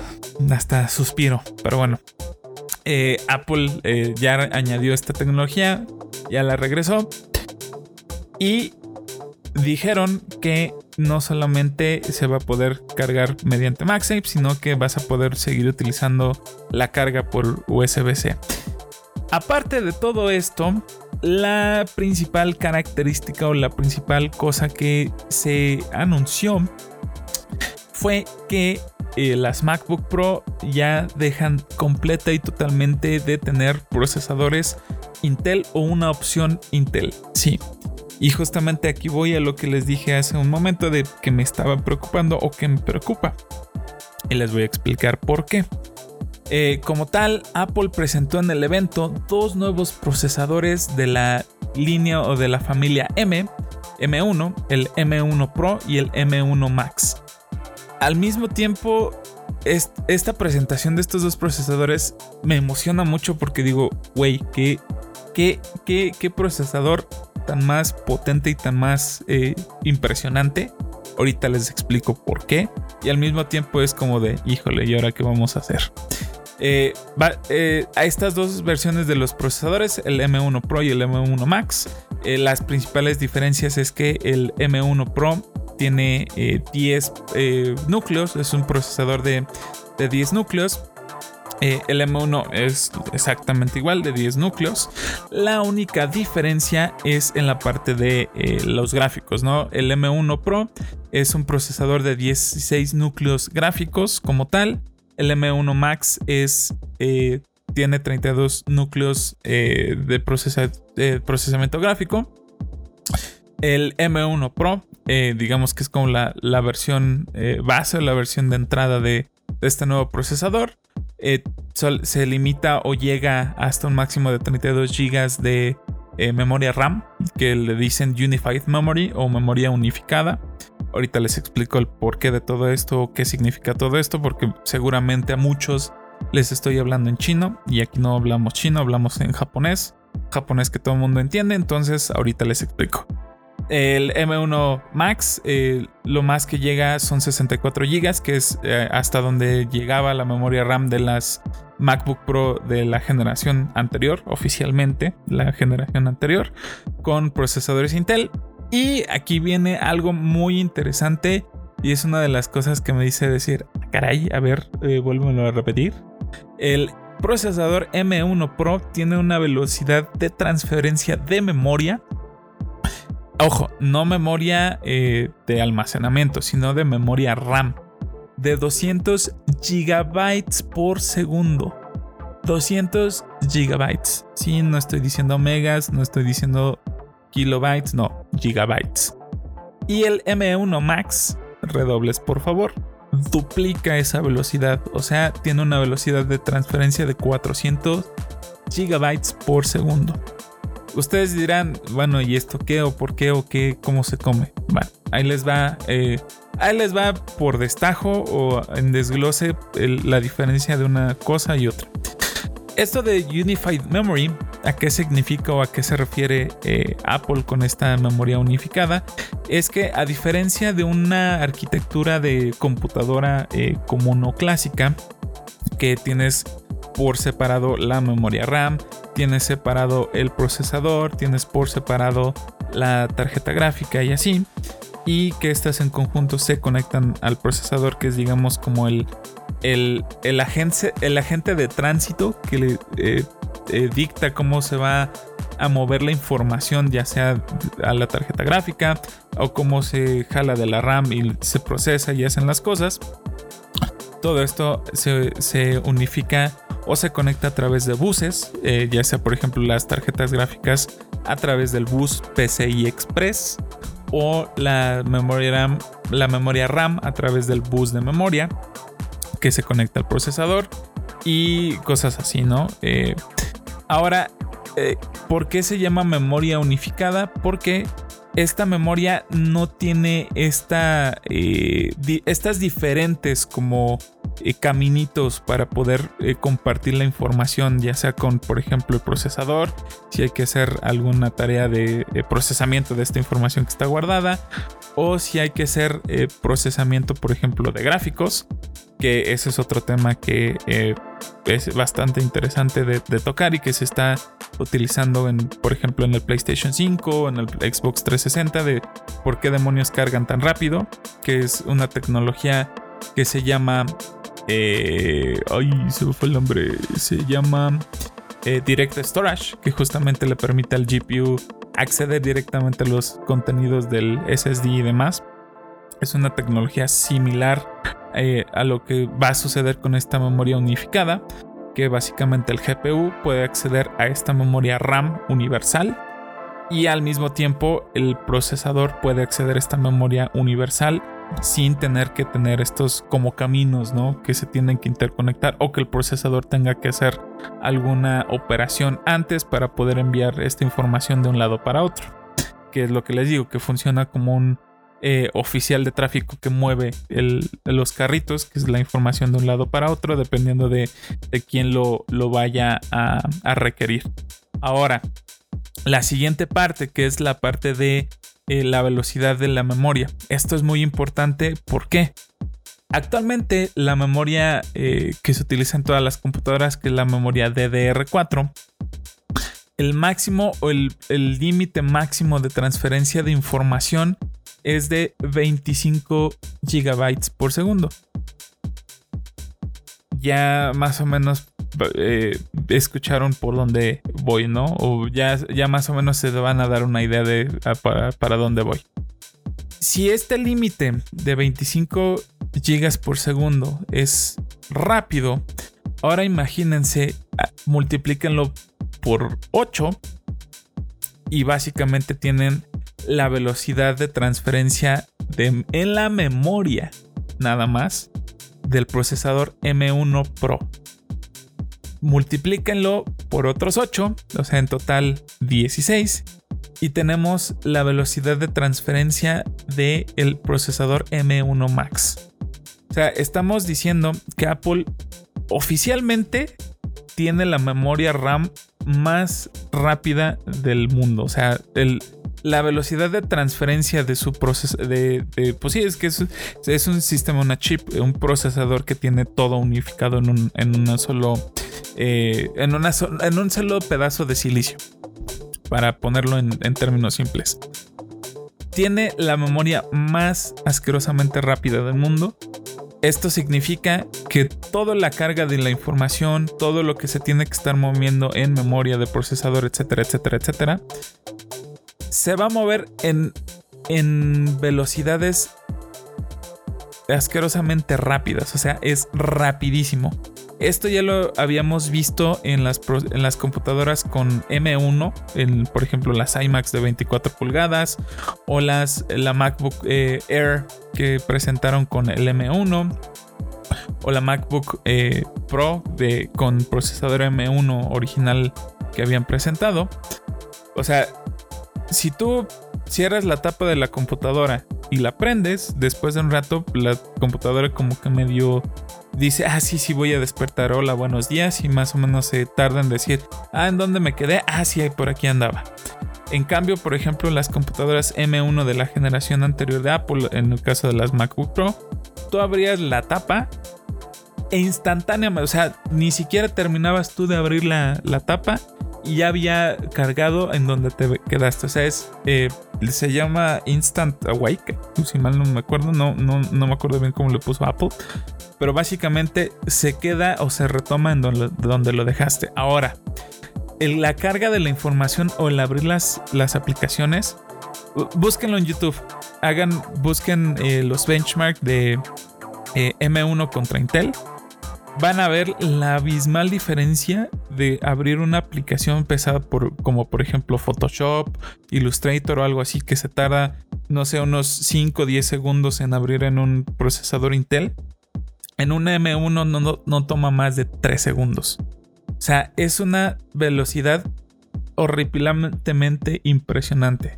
hasta suspiro. Pero bueno, eh, Apple eh, ya añadió esta tecnología, ya la regresó. Y dijeron que no solamente se va a poder cargar mediante MagSafe, sino que vas a poder seguir utilizando la carga por USB-C. Aparte de todo esto, la principal característica o la principal cosa que se anunció fue que eh, las MacBook Pro ya dejan completa y totalmente de tener procesadores Intel o una opción Intel. Sí. Y justamente aquí voy a lo que les dije hace un momento de que me estaba preocupando o que me preocupa. Y les voy a explicar por qué. Eh, como tal, Apple presentó en el evento dos nuevos procesadores de la línea o de la familia M, M1, el M1 Pro y el M1 Max. Al mismo tiempo, esta presentación de estos dos procesadores me emociona mucho porque digo, güey, ¿qué, qué, qué, procesador tan más potente y tan más eh, impresionante. Ahorita les explico por qué. Y al mismo tiempo es como de, híjole, ¿y ahora qué vamos a hacer? Eh, eh, a estas dos versiones de los procesadores, el M1 Pro y el M1 Max, eh, las principales diferencias es que el M1 Pro tiene 10 núcleos, es un procesador de, de 10 núcleos. El M1 es exactamente igual de 10 núcleos. La única diferencia es en la parte de los gráficos, ¿no? El M1 Pro es un procesador de 16 núcleos gráficos como tal. El M1 Max es tiene 32 núcleos eh, de, procesamiento gráfico. El M1 Pro, eh, digamos que es como la, versión eh, base, la versión de entrada de, este nuevo procesador. Se limita o llega hasta un máximo de 32 GB de memoria RAM, que le dicen Unified Memory o memoria unificada. Ahorita les explico el porqué de todo esto, qué significa todo esto, porque seguramente a muchos les estoy hablando en chino y aquí no hablamos chino, hablamos en japonés, japonés que todo el mundo entiende, entonces ahorita les explico. El M1 Max, eh, lo más que llega son 64 GB, que es eh, hasta donde llegaba la memoria RAM de las MacBook Pro de la generación anterior, oficialmente, la generación anterior, con procesadores Intel. Y aquí viene algo muy interesante y es una de las cosas que me dice decir, caray, a ver, eh, a repetir. El procesador M1 Pro tiene una velocidad de transferencia de memoria. Ojo, no memoria eh, de almacenamiento, sino de memoria RAM. De 200 gigabytes por segundo. 200 gigabytes. Sí, no estoy diciendo megas, no estoy diciendo kilobytes, no, gigabytes. Y el M1 Max, redobles por favor, duplica esa velocidad. O sea, tiene una velocidad de transferencia de 400 gigabytes por segundo. Ustedes dirán, bueno, ¿y esto qué o por qué o qué? ¿Cómo se come? Bueno, ahí les va, eh, ahí les va por destajo o en desglose la diferencia de una cosa y otra. Esto de Unified Memory, ¿a qué significa o a qué se refiere eh, Apple con esta memoria unificada? Es que a diferencia de una arquitectura de computadora eh, común o clásica, que tienes por separado la memoria RAM, tienes separado el procesador, tienes por separado la tarjeta gráfica y así, y que estas en conjunto se conectan al procesador, que es digamos como el el, agente, el agente de tránsito que le eh, dicta cómo se va a mover la información, ya sea a la tarjeta gráfica o cómo se jala de la RAM y se procesa y hacen las cosas. Todo esto se, unifica o se conecta a través de buses, eh, ya sea por ejemplo las tarjetas gráficas a través del bus PCI Express o la memoria RAM, la memoria RAM a través del bus de memoria que se conecta al procesador y cosas así, ¿no? Eh, ahora, eh, ¿por qué se llama memoria unificada? Porque esta memoria no tiene eh, estas diferentes como caminitos para poder compartir la información, ya sea con, por ejemplo, el procesador, si hay que hacer alguna tarea de procesamiento de esta información que está guardada, o si hay que hacer procesamiento, por ejemplo, de gráficos que ese es otro tema que eh, es bastante interesante de, tocar y que se está utilizando en, por ejemplo, en el PlayStation 5, en el Xbox 360, de por qué demonios cargan tan rápido, que es una tecnología que se llama... Eh, ay, se me fue el nombre. Se llama eh, Direct Storage, que justamente le permite al GPU acceder directamente a los contenidos del SSD y demás. Es una tecnología similar eh, a lo que va a suceder con esta memoria unificada, que básicamente el GPU puede acceder a esta memoria RAM universal y al mismo tiempo el procesador puede acceder a esta memoria universal sin tener que tener estos como caminos, ¿no? Que se tienen que interconectar o que el procesador tenga que hacer alguna operación antes para poder enviar esta información de un lado para otro. Que es lo que les digo, que funciona como un eh, oficial de tráfico que mueve los carritos, que es la información de un lado para otro, dependiendo de, quién lo, vaya a, requerir. Ahora, la siguiente parte, que es la parte de eh, la velocidad de la memoria. Esto es muy importante, ¿por qué? Actualmente la memoria eh, que se utiliza en todas las computadoras, que es la memoria DDR4, el máximo o el límite máximo de transferencia de información es de 25 gigabytes por segundo. Ya más o menos eh, escucharon por dónde voy, ¿no? O ya, ya más o menos se van a dar una idea de para, para dónde voy. Si este límite de 25 gigas por segundo es rápido, ahora imagínense, ah, multiplíquenlo por 8 y básicamente tienen la velocidad de transferencia de, en la memoria nada más del procesador M1 Pro. Multiplíquenlo por otros 8, o sea, en total 16. Y tenemos la velocidad de transferencia del el procesador M1 Max. O sea, estamos diciendo que Apple oficialmente tiene la memoria RAM más rápida del mundo. O sea, el, la velocidad de transferencia de su proceso de, pues sí es que es, un sistema una chip un procesador que tiene todo unificado en un en solo eh, en una en un solo pedazo de silicio para ponerlo en, en términos simples. Tiene la memoria más asquerosamente rápida del mundo. Esto significa que toda la carga de la información, todo lo que se tiene que estar moviendo en memoria de procesador, etcétera, etcétera, etcétera, se va a mover en, en velocidades asquerosamente rápidas. O sea, es rapidísimo. Esto ya lo habíamos visto en las, en las computadoras con M1, en, por ejemplo las iMacs de 24 pulgadas o las, la MacBook eh, Air que presentaron con el M1 o la MacBook eh, Pro con procesador M1 original que habían presentado. O sea, si tú cierras la tapa de la computadora y la prendes, después de un rato la computadora como que medio dice, ah, sí, sí, voy a despertar, hola, buenos días, y más o menos se tarda en decir, ah, ¿en dónde me quedé? Ah, sí, por aquí andaba. En cambio, por ejemplo, las computadoras M1 de la generación anterior de Apple, en el caso de las MacBook Pro, tú abrías la tapa e instantáneamente, o sea, ni siquiera terminabas tú de abrir la, la tapa y ya había cargado en donde te quedaste. O sea, es, eh, se llama Instant Awake. Si mal no me acuerdo, no, no, no me acuerdo bien cómo le puso Apple. Pero básicamente se queda o se retoma en donde, donde lo dejaste. Ahora, la carga de la información o el abrir las, las aplicaciones, búsquenlo en YouTube. Hagan, busquen eh, los benchmarks de eh, M1 contra Intel van a ver la abismal diferencia de abrir una aplicación pesada por, como por ejemplo Photoshop, Illustrator o algo así que se tarda, no sé, unos 5 o 10 segundos en abrir en un procesador Intel. En un M1 no, no toma más de 3 segundos. O sea, es una velocidad horripilantemente impresionante.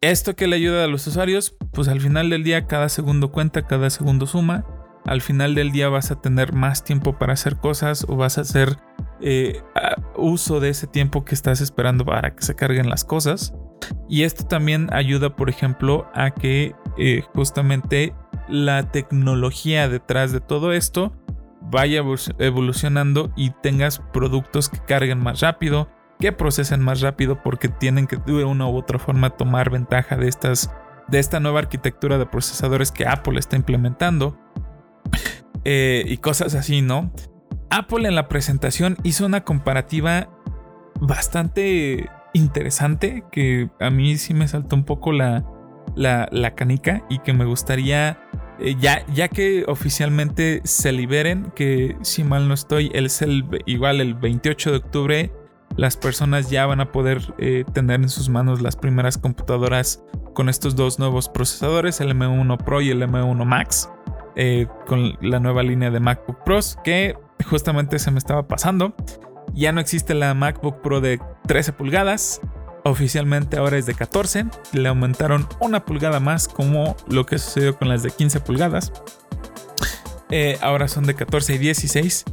Esto que le ayuda a los usuarios, pues al final del día cada segundo cuenta, cada segundo suma al final del día vas a tener más tiempo para hacer cosas o vas a hacer eh, uso de ese tiempo que estás esperando para que se carguen las cosas. Y esto también ayuda, por ejemplo, a que eh, justamente la tecnología detrás de todo esto vaya evolucionando y tengas productos que carguen más rápido, que procesen más rápido porque tienen que de una u otra forma tomar ventaja de estas de esta nueva arquitectura de procesadores que Apple está implementando eh, y cosas así, ¿no? Apple en la presentación hizo una comparativa bastante interesante que a mí sí me saltó un poco la, la, canica y que me gustaría, eh, ya, ya que oficialmente se liberen, que si mal no estoy, es el, igual el 28 de octubre, las personas ya van a poder eh, tener en sus manos las primeras computadoras con estos dos nuevos procesadores, el M1 Pro y el M1 Max. Eh, con la nueva línea de MacBook Pros que justamente se me estaba pasando. Ya no existe la MacBook Pro de 13 pulgadas. Oficialmente ahora es de 14. Le aumentaron una pulgada más como lo que sucedió con las de 15 pulgadas. Eh, ahora son de 14 y 16.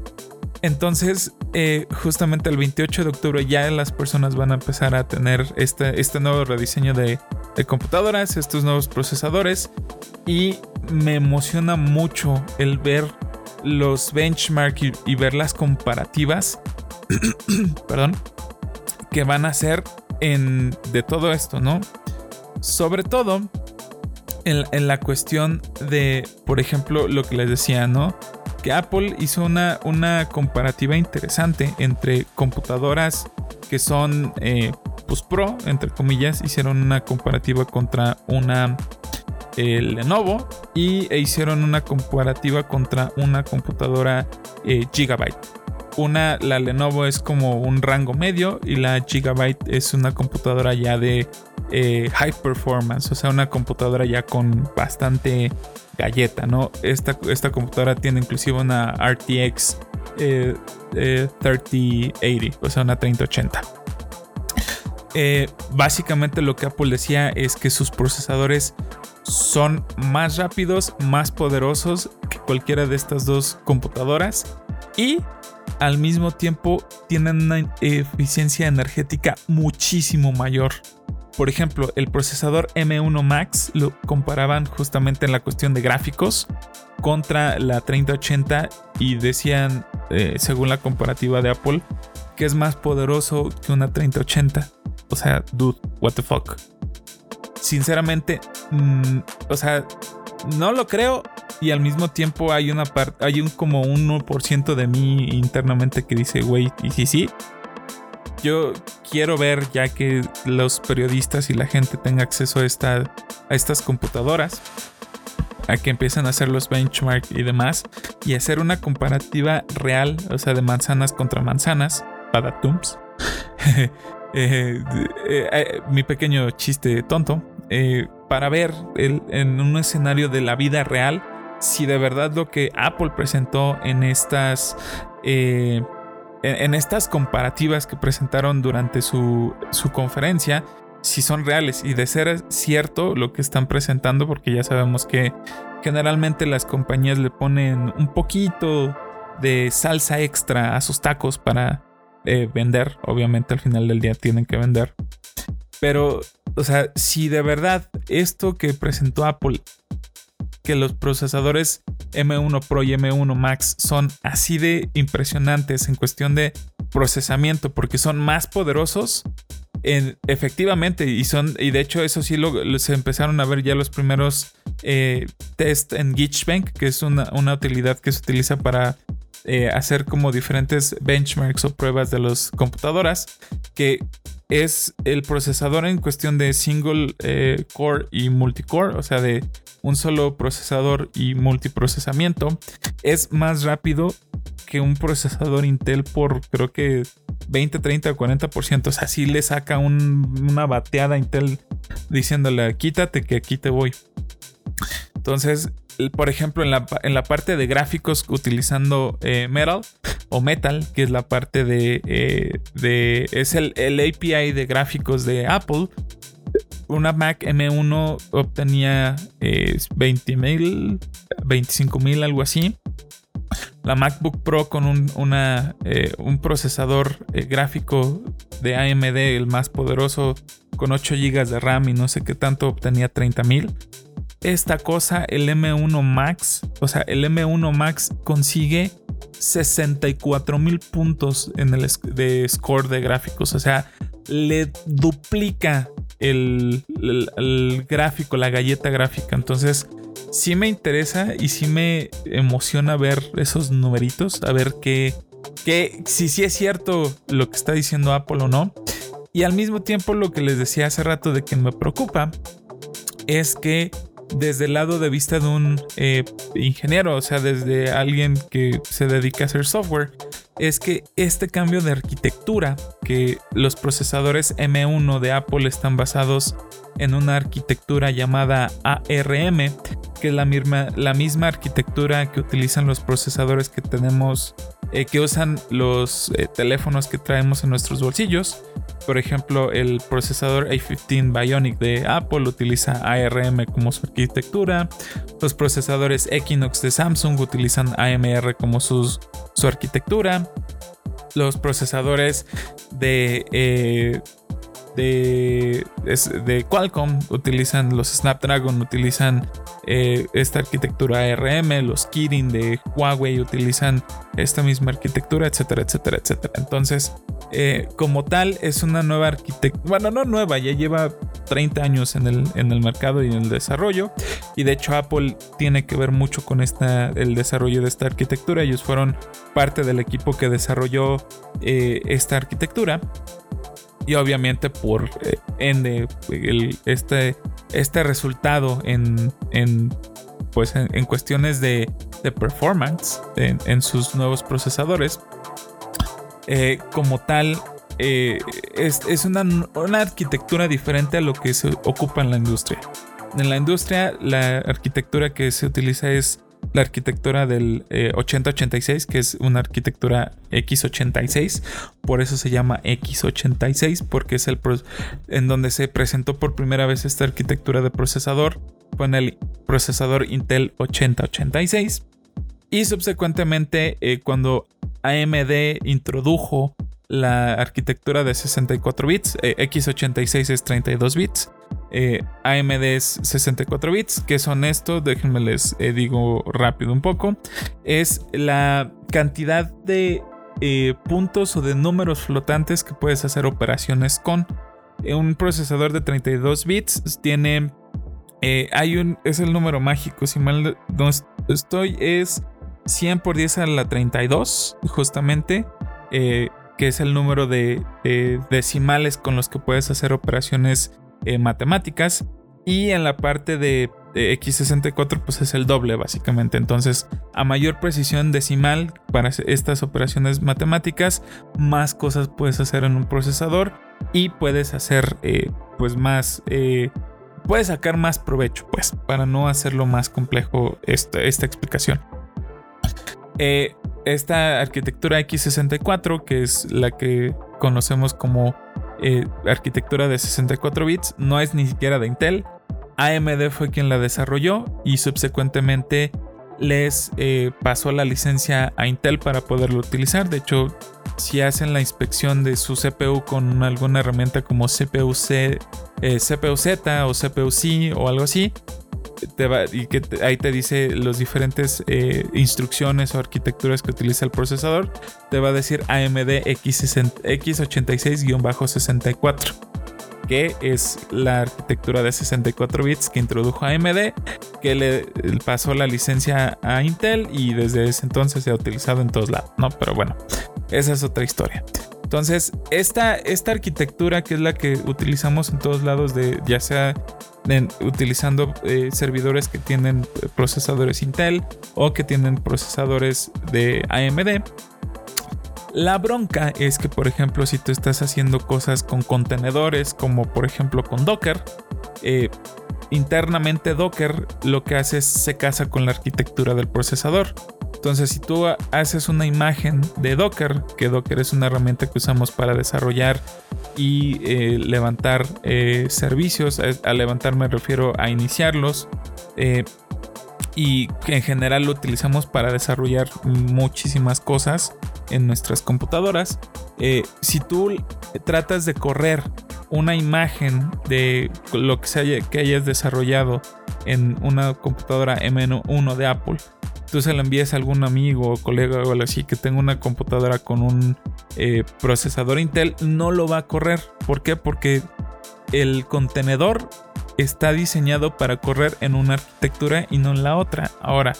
Entonces, eh, justamente el 28 de octubre ya las personas van a empezar a tener este, este nuevo rediseño de, de computadoras, estos nuevos procesadores. Y me emociona mucho el ver los benchmarks y, ver las comparativas, <clears throat> perdón, que van a hacer en, de todo esto, ¿no? Sobre todo en, la cuestión de, por ejemplo, lo que les decía, ¿no? Que Apple hizo una, una comparativa interesante entre computadoras que son eh, pues pro, entre comillas, hicieron una comparativa contra una Lenovo y e hicieron una comparativa contra una computadora eh, Gigabyte. Una, la Lenovo es como un rango medio y la Gigabyte es una computadora ya de eh, high performance, o sea, una computadora ya con bastante galleta, ¿no? Esta, esta computadora tiene inclusive una RTX 3080, eh, o sea, una 3080. Básicamente lo que Apple decía es que sus procesadores son más rápidos, más poderosos que cualquiera de estas dos computadoras y al mismo tiempo tienen una eficiencia energética muchísimo mayor. Por ejemplo, el procesador M1 Max lo comparaban justamente en la cuestión de gráficos contra la 3080 y decían, eh, según la comparativa de Apple, que es más poderoso que una 3080. O sea, dude, what the fuck sinceramente, mm, o sea, no lo creo y al mismo tiempo hay una parte, hay un como 1% de mí internamente que dice, güey, y sí, sí. Yo quiero ver ya que los periodistas y la gente tenga acceso a, esta, a estas computadoras, a que empiezan a hacer los benchmarks y demás, y hacer una comparativa real, o sea, de manzanas contra manzanas, para. <laughs> Eh, eh, eh, mi pequeño chiste tonto. para ver en un escenario de la vida real si de verdad lo que Apple presentó en estas en, estas comparativas que presentaron durante su, su, conferencia, si son reales y de ser cierto lo que están presentando, porque ya sabemos que generalmente las compañías le ponen un poquito de salsa extra a sus tacos para eh, vender. Obviamente al final del día tienen que vender. Pero, o sea, si de verdad esto que presentó Apple, que los procesadores M1 Pro y M1 Max son así de impresionantes en cuestión de procesamiento, porque son más poderosos, efectivamente, y son, y de hecho, eso sí se empezaron a ver ya los primeros eh, test en Geekbench, que es una, una, utilidad que se utiliza para eh, hacer como diferentes benchmarks o pruebas de las computadoras, que es el procesador en cuestión de single eh, core y multicore, o sea, de un solo procesador y multiprocesamiento, es más rápido que un procesador Intel por creo que 20, 30 o 40%. O sea, si le saca una bateada Intel diciéndole quítate que aquí te voy. Entonces, por ejemplo, en la, en la parte de gráficos utilizando eh, Metal o Metal, que es la parte de, eh, de es el, el, API de gráficos de Apple, una Mac M1 obtenía eh, 20 mil, 25 mil, algo así. La MacBook Pro con un, una, eh, un procesador gráfico de AMD, el más poderoso, con 8 GB de RAM y no sé qué tanto, obtenía 30 mil esta cosa, el M1 Max, o sea, el M1 Max consigue 64 mil puntos en el de score de gráficos. O sea, le duplica el, gráfico, la galleta gráfica. Entonces, sí me interesa y sí me emociona ver esos numeritos, a ver qué, qué si sí es cierto lo que está diciendo Apple o no. Y al mismo tiempo, lo que les decía hace rato de que me preocupa es que desde el lado de vista de un eh, ingeniero, o sea, desde alguien que se dedica a hacer software, es que este cambio de arquitectura, que los procesadores M1 de Apple están basados en una arquitectura llamada ARM, que es la misma, la misma arquitectura que utilizan los procesadores que tenemos, eh, que usan los eh, teléfonos que traemos en nuestros bolsillos. Por ejemplo, el procesador A15 Bionic de Apple utiliza ARM como su arquitectura. Los procesadores Equinox de Samsung utilizan AMR como su arquitectura. Los procesadores de, eh, de, Qualcomm utilizan los Snapdragon, utilizan eh, esta arquitectura ARM, los Kirin de Huawei utilizan esta misma arquitectura, etcétera, etcétera, etcétera. Entonces, eh, como tal, es una nueva arquitectura, bueno, no nueva, ya lleva 30 años en el, en el mercado y en el desarrollo. Y de hecho, Apple tiene que ver mucho con esta, el desarrollo de esta arquitectura. Ellos fueron parte del equipo que desarrolló eh, esta arquitectura. Y obviamente por ende, este este resultado en, pues en, cuestiones de, performance en, sus nuevos procesadores. Eh, como tal, eh, es, una, arquitectura diferente a lo que se ocupa en la industria. En la industria, la arquitectura que se utiliza es la arquitectura del 8086, eh, que es una arquitectura x86. Por eso se llama x86, porque es el en donde se presentó por primera vez esta arquitectura de procesador con el procesador Intel 8086. Y subsecuentemente, eh, cuando AMD introdujo la arquitectura de 64 bits, eh, x86 es 32 bits, eh, AMD es 64 bits. que son estos? Déjenme les eh, digo rápido un poco. Es la cantidad de eh, puntos o de números flotantes que puedes hacer operaciones con. Un procesador de 32 bits tiene. hay un. Es el número mágico. Si mal no estoy, es 100 por 10 a la 32, justamente. que es el número de decimales con los que puedes hacer operaciones eh, matemáticas. Y en la parte de, x64 pues es el doble básicamente. Entonces a mayor precisión decimal para estas operaciones matemáticas, más cosas puedes hacer en un procesador y puedes hacer eh, pues más... Eh, puedes sacar más provecho pues para no hacerlo más complejo esta, esta explicación. esta arquitectura x64 que es la que conocemos como eh, arquitectura de 64 bits, no es ni siquiera de Intel. AMD fue quien la desarrolló y subsecuentemente les eh, pasó la licencia a Intel para poderlo utilizar. De hecho, si hacen la inspección de su CPU con alguna herramienta como CPU-C, eh, CPU-Z o CPU-C o algo así, y que ahí te dice los diferentes eh, instrucciones o arquitecturas que utiliza el procesador, te va a decir AMD X86-64, que es la arquitectura de 64 bits que introdujo AMD, que le pasó la licencia a Intel y desde ese entonces se ha utilizado en todos lados, ¿no? Pero bueno, esa es otra historia. Entonces, esta, esta arquitectura que es la que utilizamos en todos lados, de, ya sea utilizando eh, servidores que tienen eh, procesadores Intel o que tienen procesadores de AMD. La bronca es que, por ejemplo, si tú estás haciendo cosas con contenedores, como por ejemplo con Docker, eh, internamente Docker lo que hace es se casa con la arquitectura del procesador. Entonces, si tú haces una imagen de Docker, que Docker es una herramienta que usamos para desarrollar y eh, levantar eh, servicios, a, levantar me refiero a iniciarlos, eh, y que en general lo utilizamos para desarrollar muchísimas cosas en nuestras computadoras. si tú tratas de correr una imagen de lo que, se haya, que hayas desarrollado en una computadora M1 de Apple tú se la envías a algún amigo o colega o algo así que tenga una computadora con un eh, procesador Intel, no lo va a correr. ¿Por qué? Porque el contenedor está diseñado para correr en una arquitectura y no en la otra. Ahora,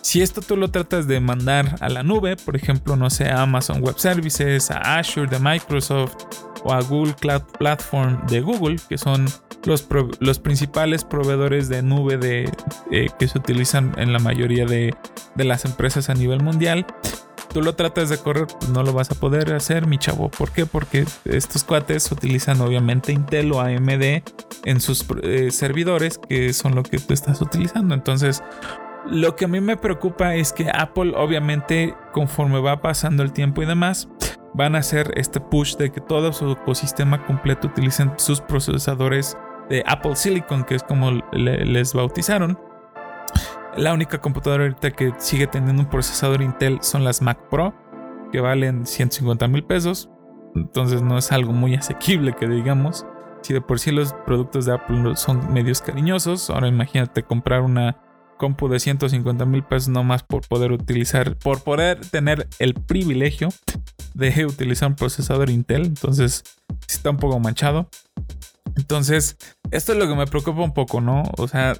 si esto tú lo tratas de mandar a la nube, por ejemplo, no sé, a Amazon Web Services, a Azure de Microsoft o a Google Cloud Platform de Google, que son los, principales proveedores de nube de, eh, que se utilizan en la mayoría de, las empresas a nivel mundial. Tú lo tratas de correr, pues no lo vas a poder hacer, mi chavo. ¿Por qué? Porque estos cuates utilizan obviamente Intel o AMD en sus eh, servidores, que son lo que tú estás utilizando. Entonces, lo que a mí me preocupa es que Apple, obviamente, conforme va pasando el tiempo y demás, van a hacer este push de que todo su ecosistema completo utilicen sus procesadores de Apple Silicon, que es como les bautizaron. La única computadora ahorita que sigue teniendo un procesador Intel son las Mac Pro, que valen 150 mil pesos. Entonces no es algo muy asequible que digamos. si de por sí los productos de Apple son medios cariñosos, ahora imagínate comprar una compu de 150 mil pesos nomás por poder utilizar, por poder tener el privilegio de utilizar un procesador Intel. Entonces, está un poco manchado. Entonces, esto es lo que me preocupa un poco, ¿no? O sea,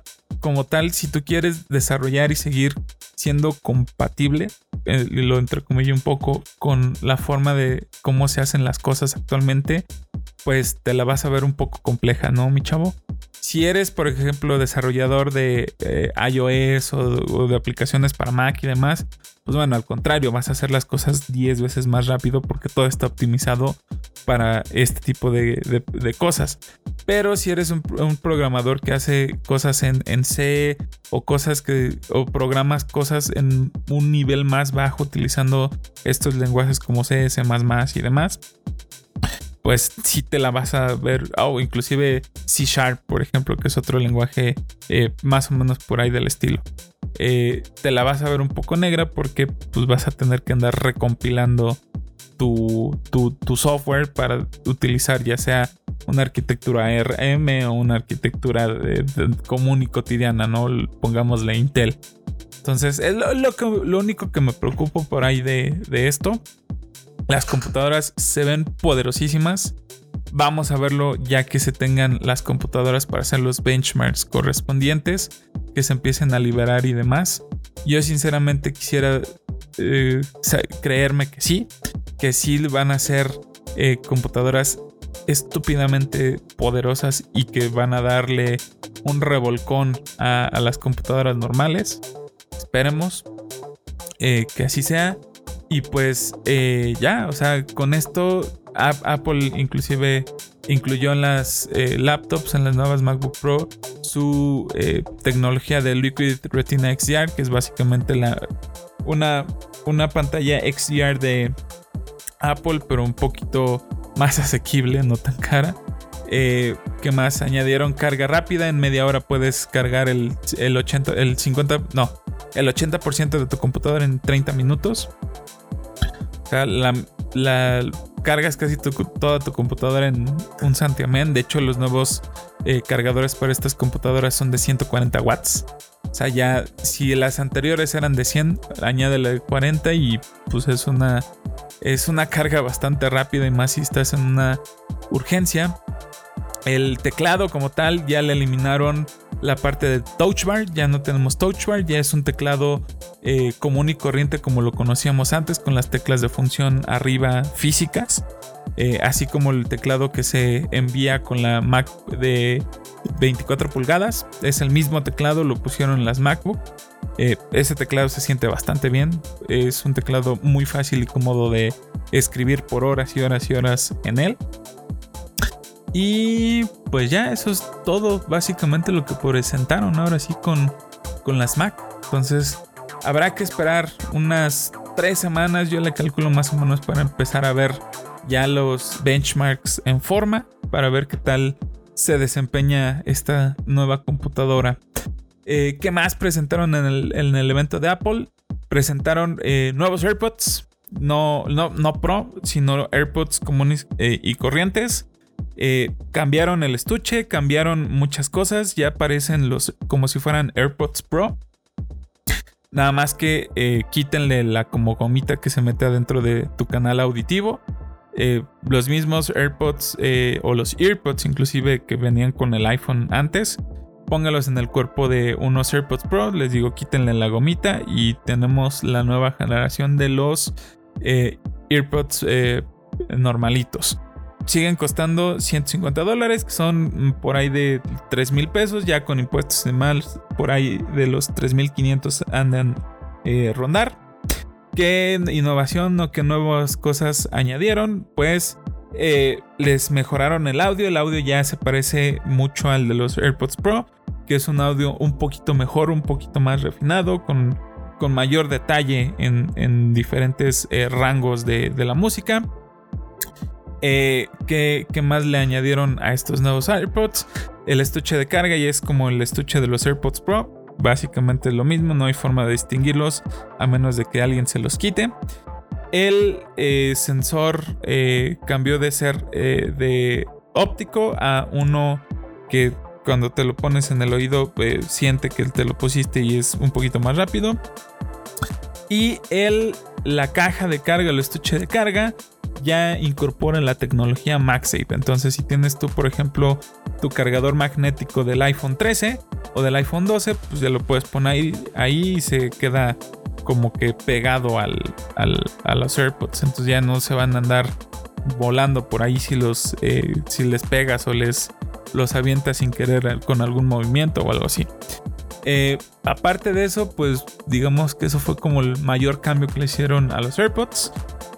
como tal, si tú quieres desarrollar y seguir siendo compatible, eh, lo entrecomillo un poco, con la forma de cómo se hacen las cosas actualmente, pues te la vas a ver un poco compleja, ¿no, mi chavo? Si eres, por ejemplo, desarrollador de eh, iOS o, de aplicaciones para Mac y demás, pues bueno, al contrario, vas a hacer las cosas 10 veces más rápido porque todo está optimizado para este tipo de, cosas. Pero si eres un, programador que hace cosas en, C o cosas que o programas cosas en un nivel más bajo utilizando estos lenguajes como C, C++ y demás, pues sí te la vas a ver, o inclusive C Sharp, por ejemplo, que es otro lenguaje eh, más o menos por ahí del estilo. Eh, te la vas a ver un poco negra porque pues vas a tener que andar recompilando tu, tu, software para utilizar ya sea una arquitectura RM o una arquitectura común y cotidiana, ¿no? Pongámosle Intel. Entonces, es lo, lo, único que me preocupa por ahí de, de esto. Las computadoras se ven poderosísimas. Vamos a verlo ya que se tengan las computadoras para hacer los benchmarks correspondientes, que se empiecen a liberar y demás. Yo sinceramente quisiera eh, creerme que sí, que sí van a ser eh, computadoras estúpidamente poderosas y que van a darle un revolcón a, las computadoras normales. Esperemos eh, que así sea. Y pues eh, ya, o sea, con esto Apple inclusive incluyó en las laptops, en las nuevas MacBook Pro, su tecnología de Liquid Retina XDR, que es básicamente la, una, una pantalla XDR de Apple, pero un poquito más asequible, no tan cara. Eh, ¿Qué más? Añadieron carga rápida. En media hora puedes cargar el, el 80, el 50, no, el 80% de tu computadora en 30 minutos. O sea, la, cargas casi toda tu computadora en un santiamén. De hecho, los nuevos eh, cargadores para estas computadoras son de 140 watts. O sea, ya si las anteriores eran de 100, añádele 40 y pues es una es una carga bastante rápida y más si estás en una urgencia. El teclado como tal ya le eliminaron la parte de touch bar, ya no tenemos touch bar, ya es un teclado eh, común y corriente como lo conocíamos antes con las teclas de función arriba físicas, eh, así como el teclado que se envía con la Mac de 24 pulgadas, es el mismo teclado, lo pusieron en las MacBook. Eh, ese teclado se siente bastante bien, es un teclado muy fácil y cómodo de escribir por horas y horas y horas en él. Y pues ya, eso es todo básicamente lo que presentaron ahora sí con, con las Mac. Entonces, habrá que esperar unas tres semanas, yo le calculo más o menos para empezar a ver ya los benchmarks en forma, para ver qué tal se desempeña esta nueva computadora. Eh, ¿Qué más presentaron en el, evento de Apple? Presentaron eh, nuevos AirPods, no, no, no Pro, sino AirPods comunes eh, y corrientes. Cambiaron el estuche, cambiaron muchas cosas, ya aparecen los como si fueran AirPods Pro. Nada más que quítenle la como gomita que se mete adentro de tu canal auditivo. Los mismos AirPods o los EarPods inclusive que venían con el iPhone antes. Póngalos en el cuerpo de unos AirPods Pro. Les digo, quítenle la gomita y tenemos la nueva generación de los AirPods normalitos siguen costando 150 dólares, que son por ahí de 3 mil pesos, ya con impuestos de más, por ahí de los 3.500 andan eh, rondar. ¿Qué innovación o qué nuevas cosas añadieron? Pues eh, les mejoraron el audio, el audio ya se parece mucho al de los AirPods Pro, que es un audio un poquito mejor, un poquito más refinado, con, con mayor detalle en, diferentes eh, rangos de, de la música. Eh, ¿qué, más le añadieron a estos nuevos AirPods? El estuche de carga y es como el estuche de los AirPods Pro. Básicamente es lo mismo, no hay forma de distinguirlos a menos de que alguien se los quite. El eh, sensor eh, cambió de ser de óptico a uno que cuando te lo pones en el oído pues, siente que te lo pusiste y es un poquito más rápido. Y el, la caja de carga, el estuche de carga, ya incorpora la tecnología MagSafe. Entonces, si tienes tú, por ejemplo, tu cargador magnético del iPhone 13 o del iPhone 12, pues ya lo puedes poner ahí, y se queda como que pegado al, a los AirPods. Entonces ya no se van a andar volando por ahí si los eh, si les pegas o les los avientas sin querer con algún movimiento o algo así. Eh, aparte de eso, pues digamos que eso fue como el mayor cambio que le hicieron a los AirPods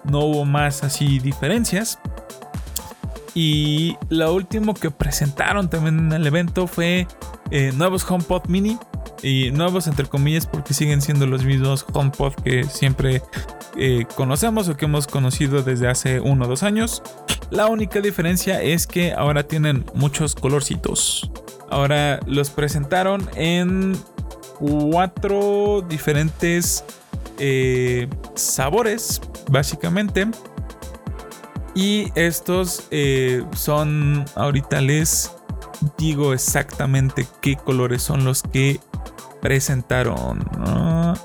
no hubo más así diferencias. Y lo último que presentaron también en el evento fue eh, nuevos HomePod mini. Y nuevos entre comillas porque siguen siendo los mismos HomePod que siempre eh, conocemos o que hemos conocido desde hace uno o dos años. La única diferencia es que ahora tienen muchos colorcitos. Ahora los presentaron en cuatro diferentes eh, sabores, básicamente. Y estos eh, son, ahorita les digo exactamente qué colores son los que presentaron.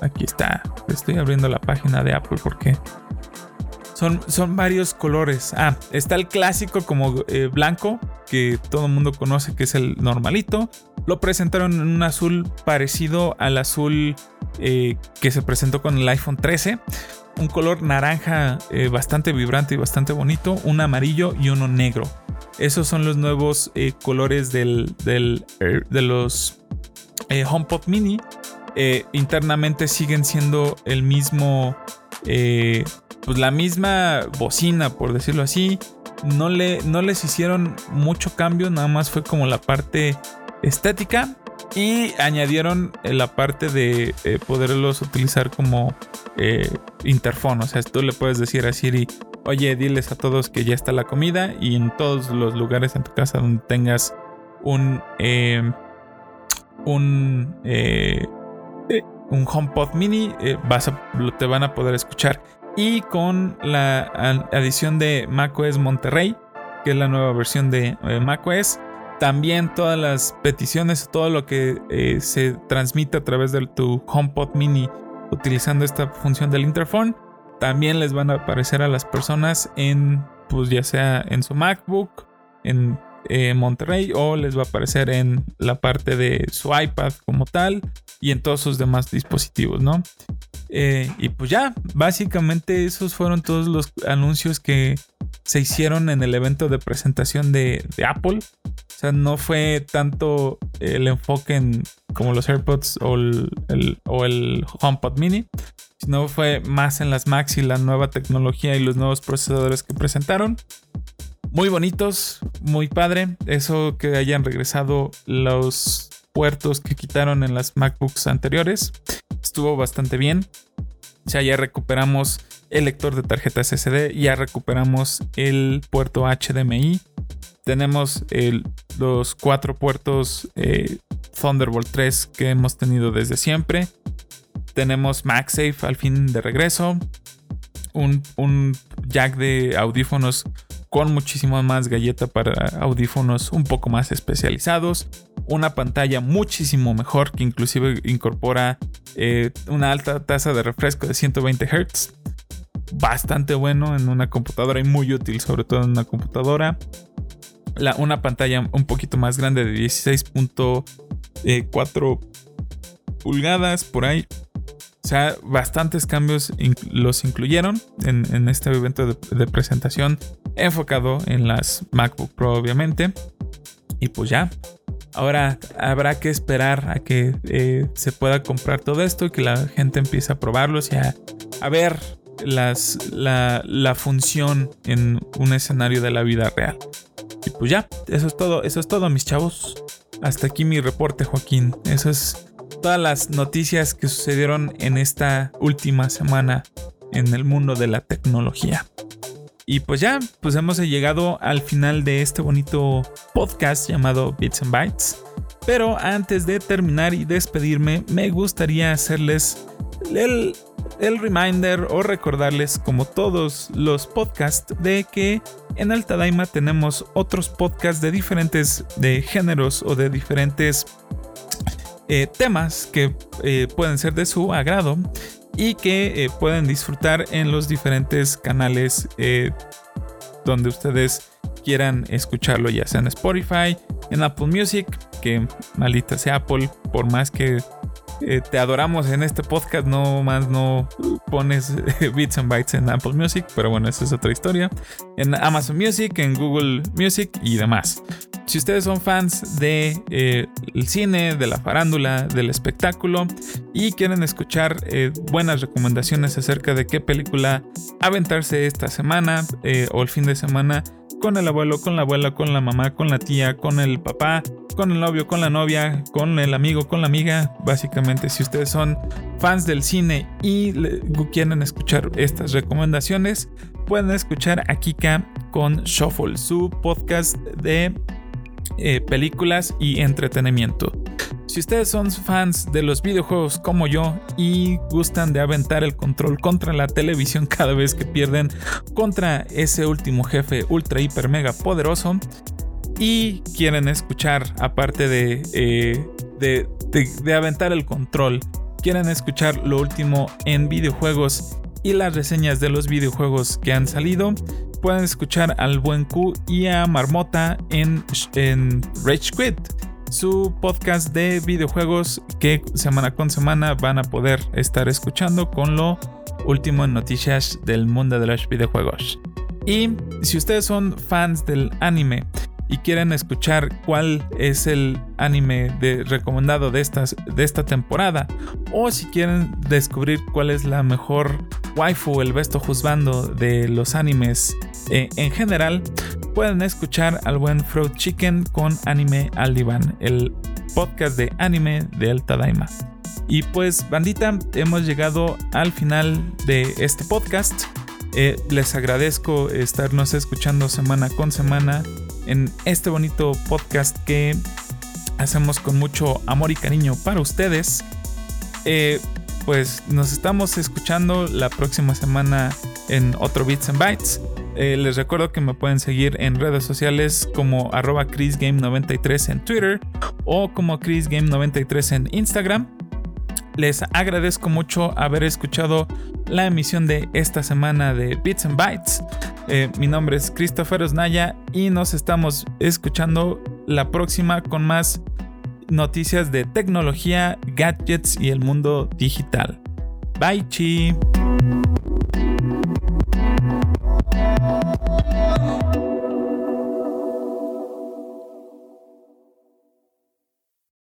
Aquí está, estoy abriendo la página de Apple porque son, son varios colores. Ah, está el clásico como eh, blanco, que todo el mundo conoce que es el normalito. Lo presentaron en un azul parecido al azul eh, que se presentó con el iPhone 13. Un color naranja eh, bastante vibrante y bastante bonito. Un amarillo y uno negro. Esos son los nuevos eh, colores del, de los HomePod mini. internamente siguen siendo el mismo... pues la misma bocina, por decirlo así. No, le, no les hicieron mucho cambio, nada más fue como la parte estética. Y añadieron eh, la parte de eh, poderlos utilizar como eh. O sea, tú le puedes decir a Siri, oye, diles a todos que ya está la comida. Y en todos los lugares en tu casa donde tengas un, em, un, un HomePod mini, vas te van a poder escuchar. Y con la adición de macOS Monterrey, que es la nueva versión de macOS también todas las peticiones, todo lo que eh, se transmite a través de tu HomePod mini utilizando esta función del interphone, también les van a aparecer a las personas en, pues ya sea en su MacBook, en eh, Monterrey o les va a aparecer en la parte de su iPad como tal y en todos sus demás dispositivos, ¿no? Eh, y pues ya, básicamente esos fueron todos los anuncios que se hicieron en el evento de presentación de, Apple. O sea, no fue tanto el enfoque en como los AirPods o el, o el HomePod mini, sino fue más en las Max y la nueva tecnología y los nuevos procesadores que presentaron. Muy bonitos, muy padre. Eso que hayan regresado los puertos que quitaron en las MacBooks anteriores. Estuvo bastante bien. Ya ya recuperamos el lector de tarjetas SD, ya recuperamos el puerto HDMI. Tenemos los cuatro puertos eh, Thunderbolt 3 que hemos tenido desde siempre. Tenemos MagSafe al fin de regreso. Un, un jack de audífonos con muchísimo más galleta para audífonos un poco más especializados, una pantalla muchísimo mejor que inclusive incorpora eh, una alta tasa de refresco de 120 Hz, bastante bueno en una computadora y muy útil sobre todo en una computadora. La, una pantalla un poquito más grande de 16.4 eh, pulgadas por ahí o sea, bastantes cambios los incluyeron en, este evento de, presentación enfocado en las MacBook Pro, obviamente. Y pues ya, ahora habrá que esperar a que eh, se pueda comprar todo esto y que la gente empiece a probarlos y a, ver las, la, la función en un escenario de la vida real. Y pues ya, eso es todo, eso es todo, mis chavos. Hasta aquí mi reporte, Joaquín. Eso es todas las noticias que sucedieron en esta última semana en el mundo de la tecnología. Y pues ya, pues hemos llegado al final de este bonito podcast llamado Bits and Bytes. Pero antes de terminar y despedirme, me gustaría hacerles el reminder o recordarles como todos los podcasts de que en Altadaima tenemos otros podcasts de diferentes de géneros o de diferentes eh, temas que eh, pueden ser de su agrado y que eh, pueden disfrutar en los diferentes canales donde ustedes quieran escucharlo, ya sea en Spotify, en Apple Music, que maldita sea Apple, por más que eh, te adoramos en este podcast, no más no pones bits and bytes en Apple Music, pero bueno, esa es otra historia. En Amazon Music, en Google Music y demás. Si ustedes son fans de eh, cine, de la farándula, del espectáculo y quieren escuchar eh, buenas recomendaciones acerca de qué película aventarse esta semana o el fin de semana, con el abuelo, con la abuela, con la mamá, con la tía, con el papá, con el novio, con la novia, con el amigo, con la amiga. Básicamente, si ustedes son fans del cine y quieren escuchar estas recomendaciones, pueden escuchar a Kika con Shuffle, su podcast de eh, películas y entretenimiento. Si ustedes son fans de los videojuegos como yo y gustan de aventar el control contra la televisión <laughs> cada vez que pierden contra ese último jefe ultra hiper mega poderoso y quieren escuchar aparte de, eh, de, de aventar el control, quieren escuchar lo último en videojuegos y las reseñas de los videojuegos que han salido, pueden escuchar al buen Q y a Marmota en, en Rage Quit, su podcast de videojuegos que semana con semana van a poder estar escuchando con lo último en noticias del mundo de los videojuegos. Y si ustedes son fans del anime y quieren escuchar cuál es el anime de, recomendado de, estas, de esta temporada, o si quieren descubrir cuál es la mejor waifu, el besto juzgando de los animes eh, en general, pueden escuchar al buen Fruit Chicken con Anime al el podcast de anime de El Tadaima. Y pues, bandita, hemos llegado al final de este podcast. Eh, les agradezco estarnos escuchando semana con semana en este bonito podcast que hacemos con mucho amor y cariño para ustedes. Eh, pues nos estamos escuchando la próxima semana en otro Bits and Bytes. Eh, les recuerdo que me pueden seguir en redes sociales como arroba chrisgame93 en Twitter o como chrisgame93 en Instagram. Les agradezco mucho haber escuchado la emisión de esta semana de Bits and Bytes. Eh, mi nombre es Christopher Osnaya y nos estamos escuchando la próxima con más noticias de tecnología, gadgets y el mundo digital. Bye chi.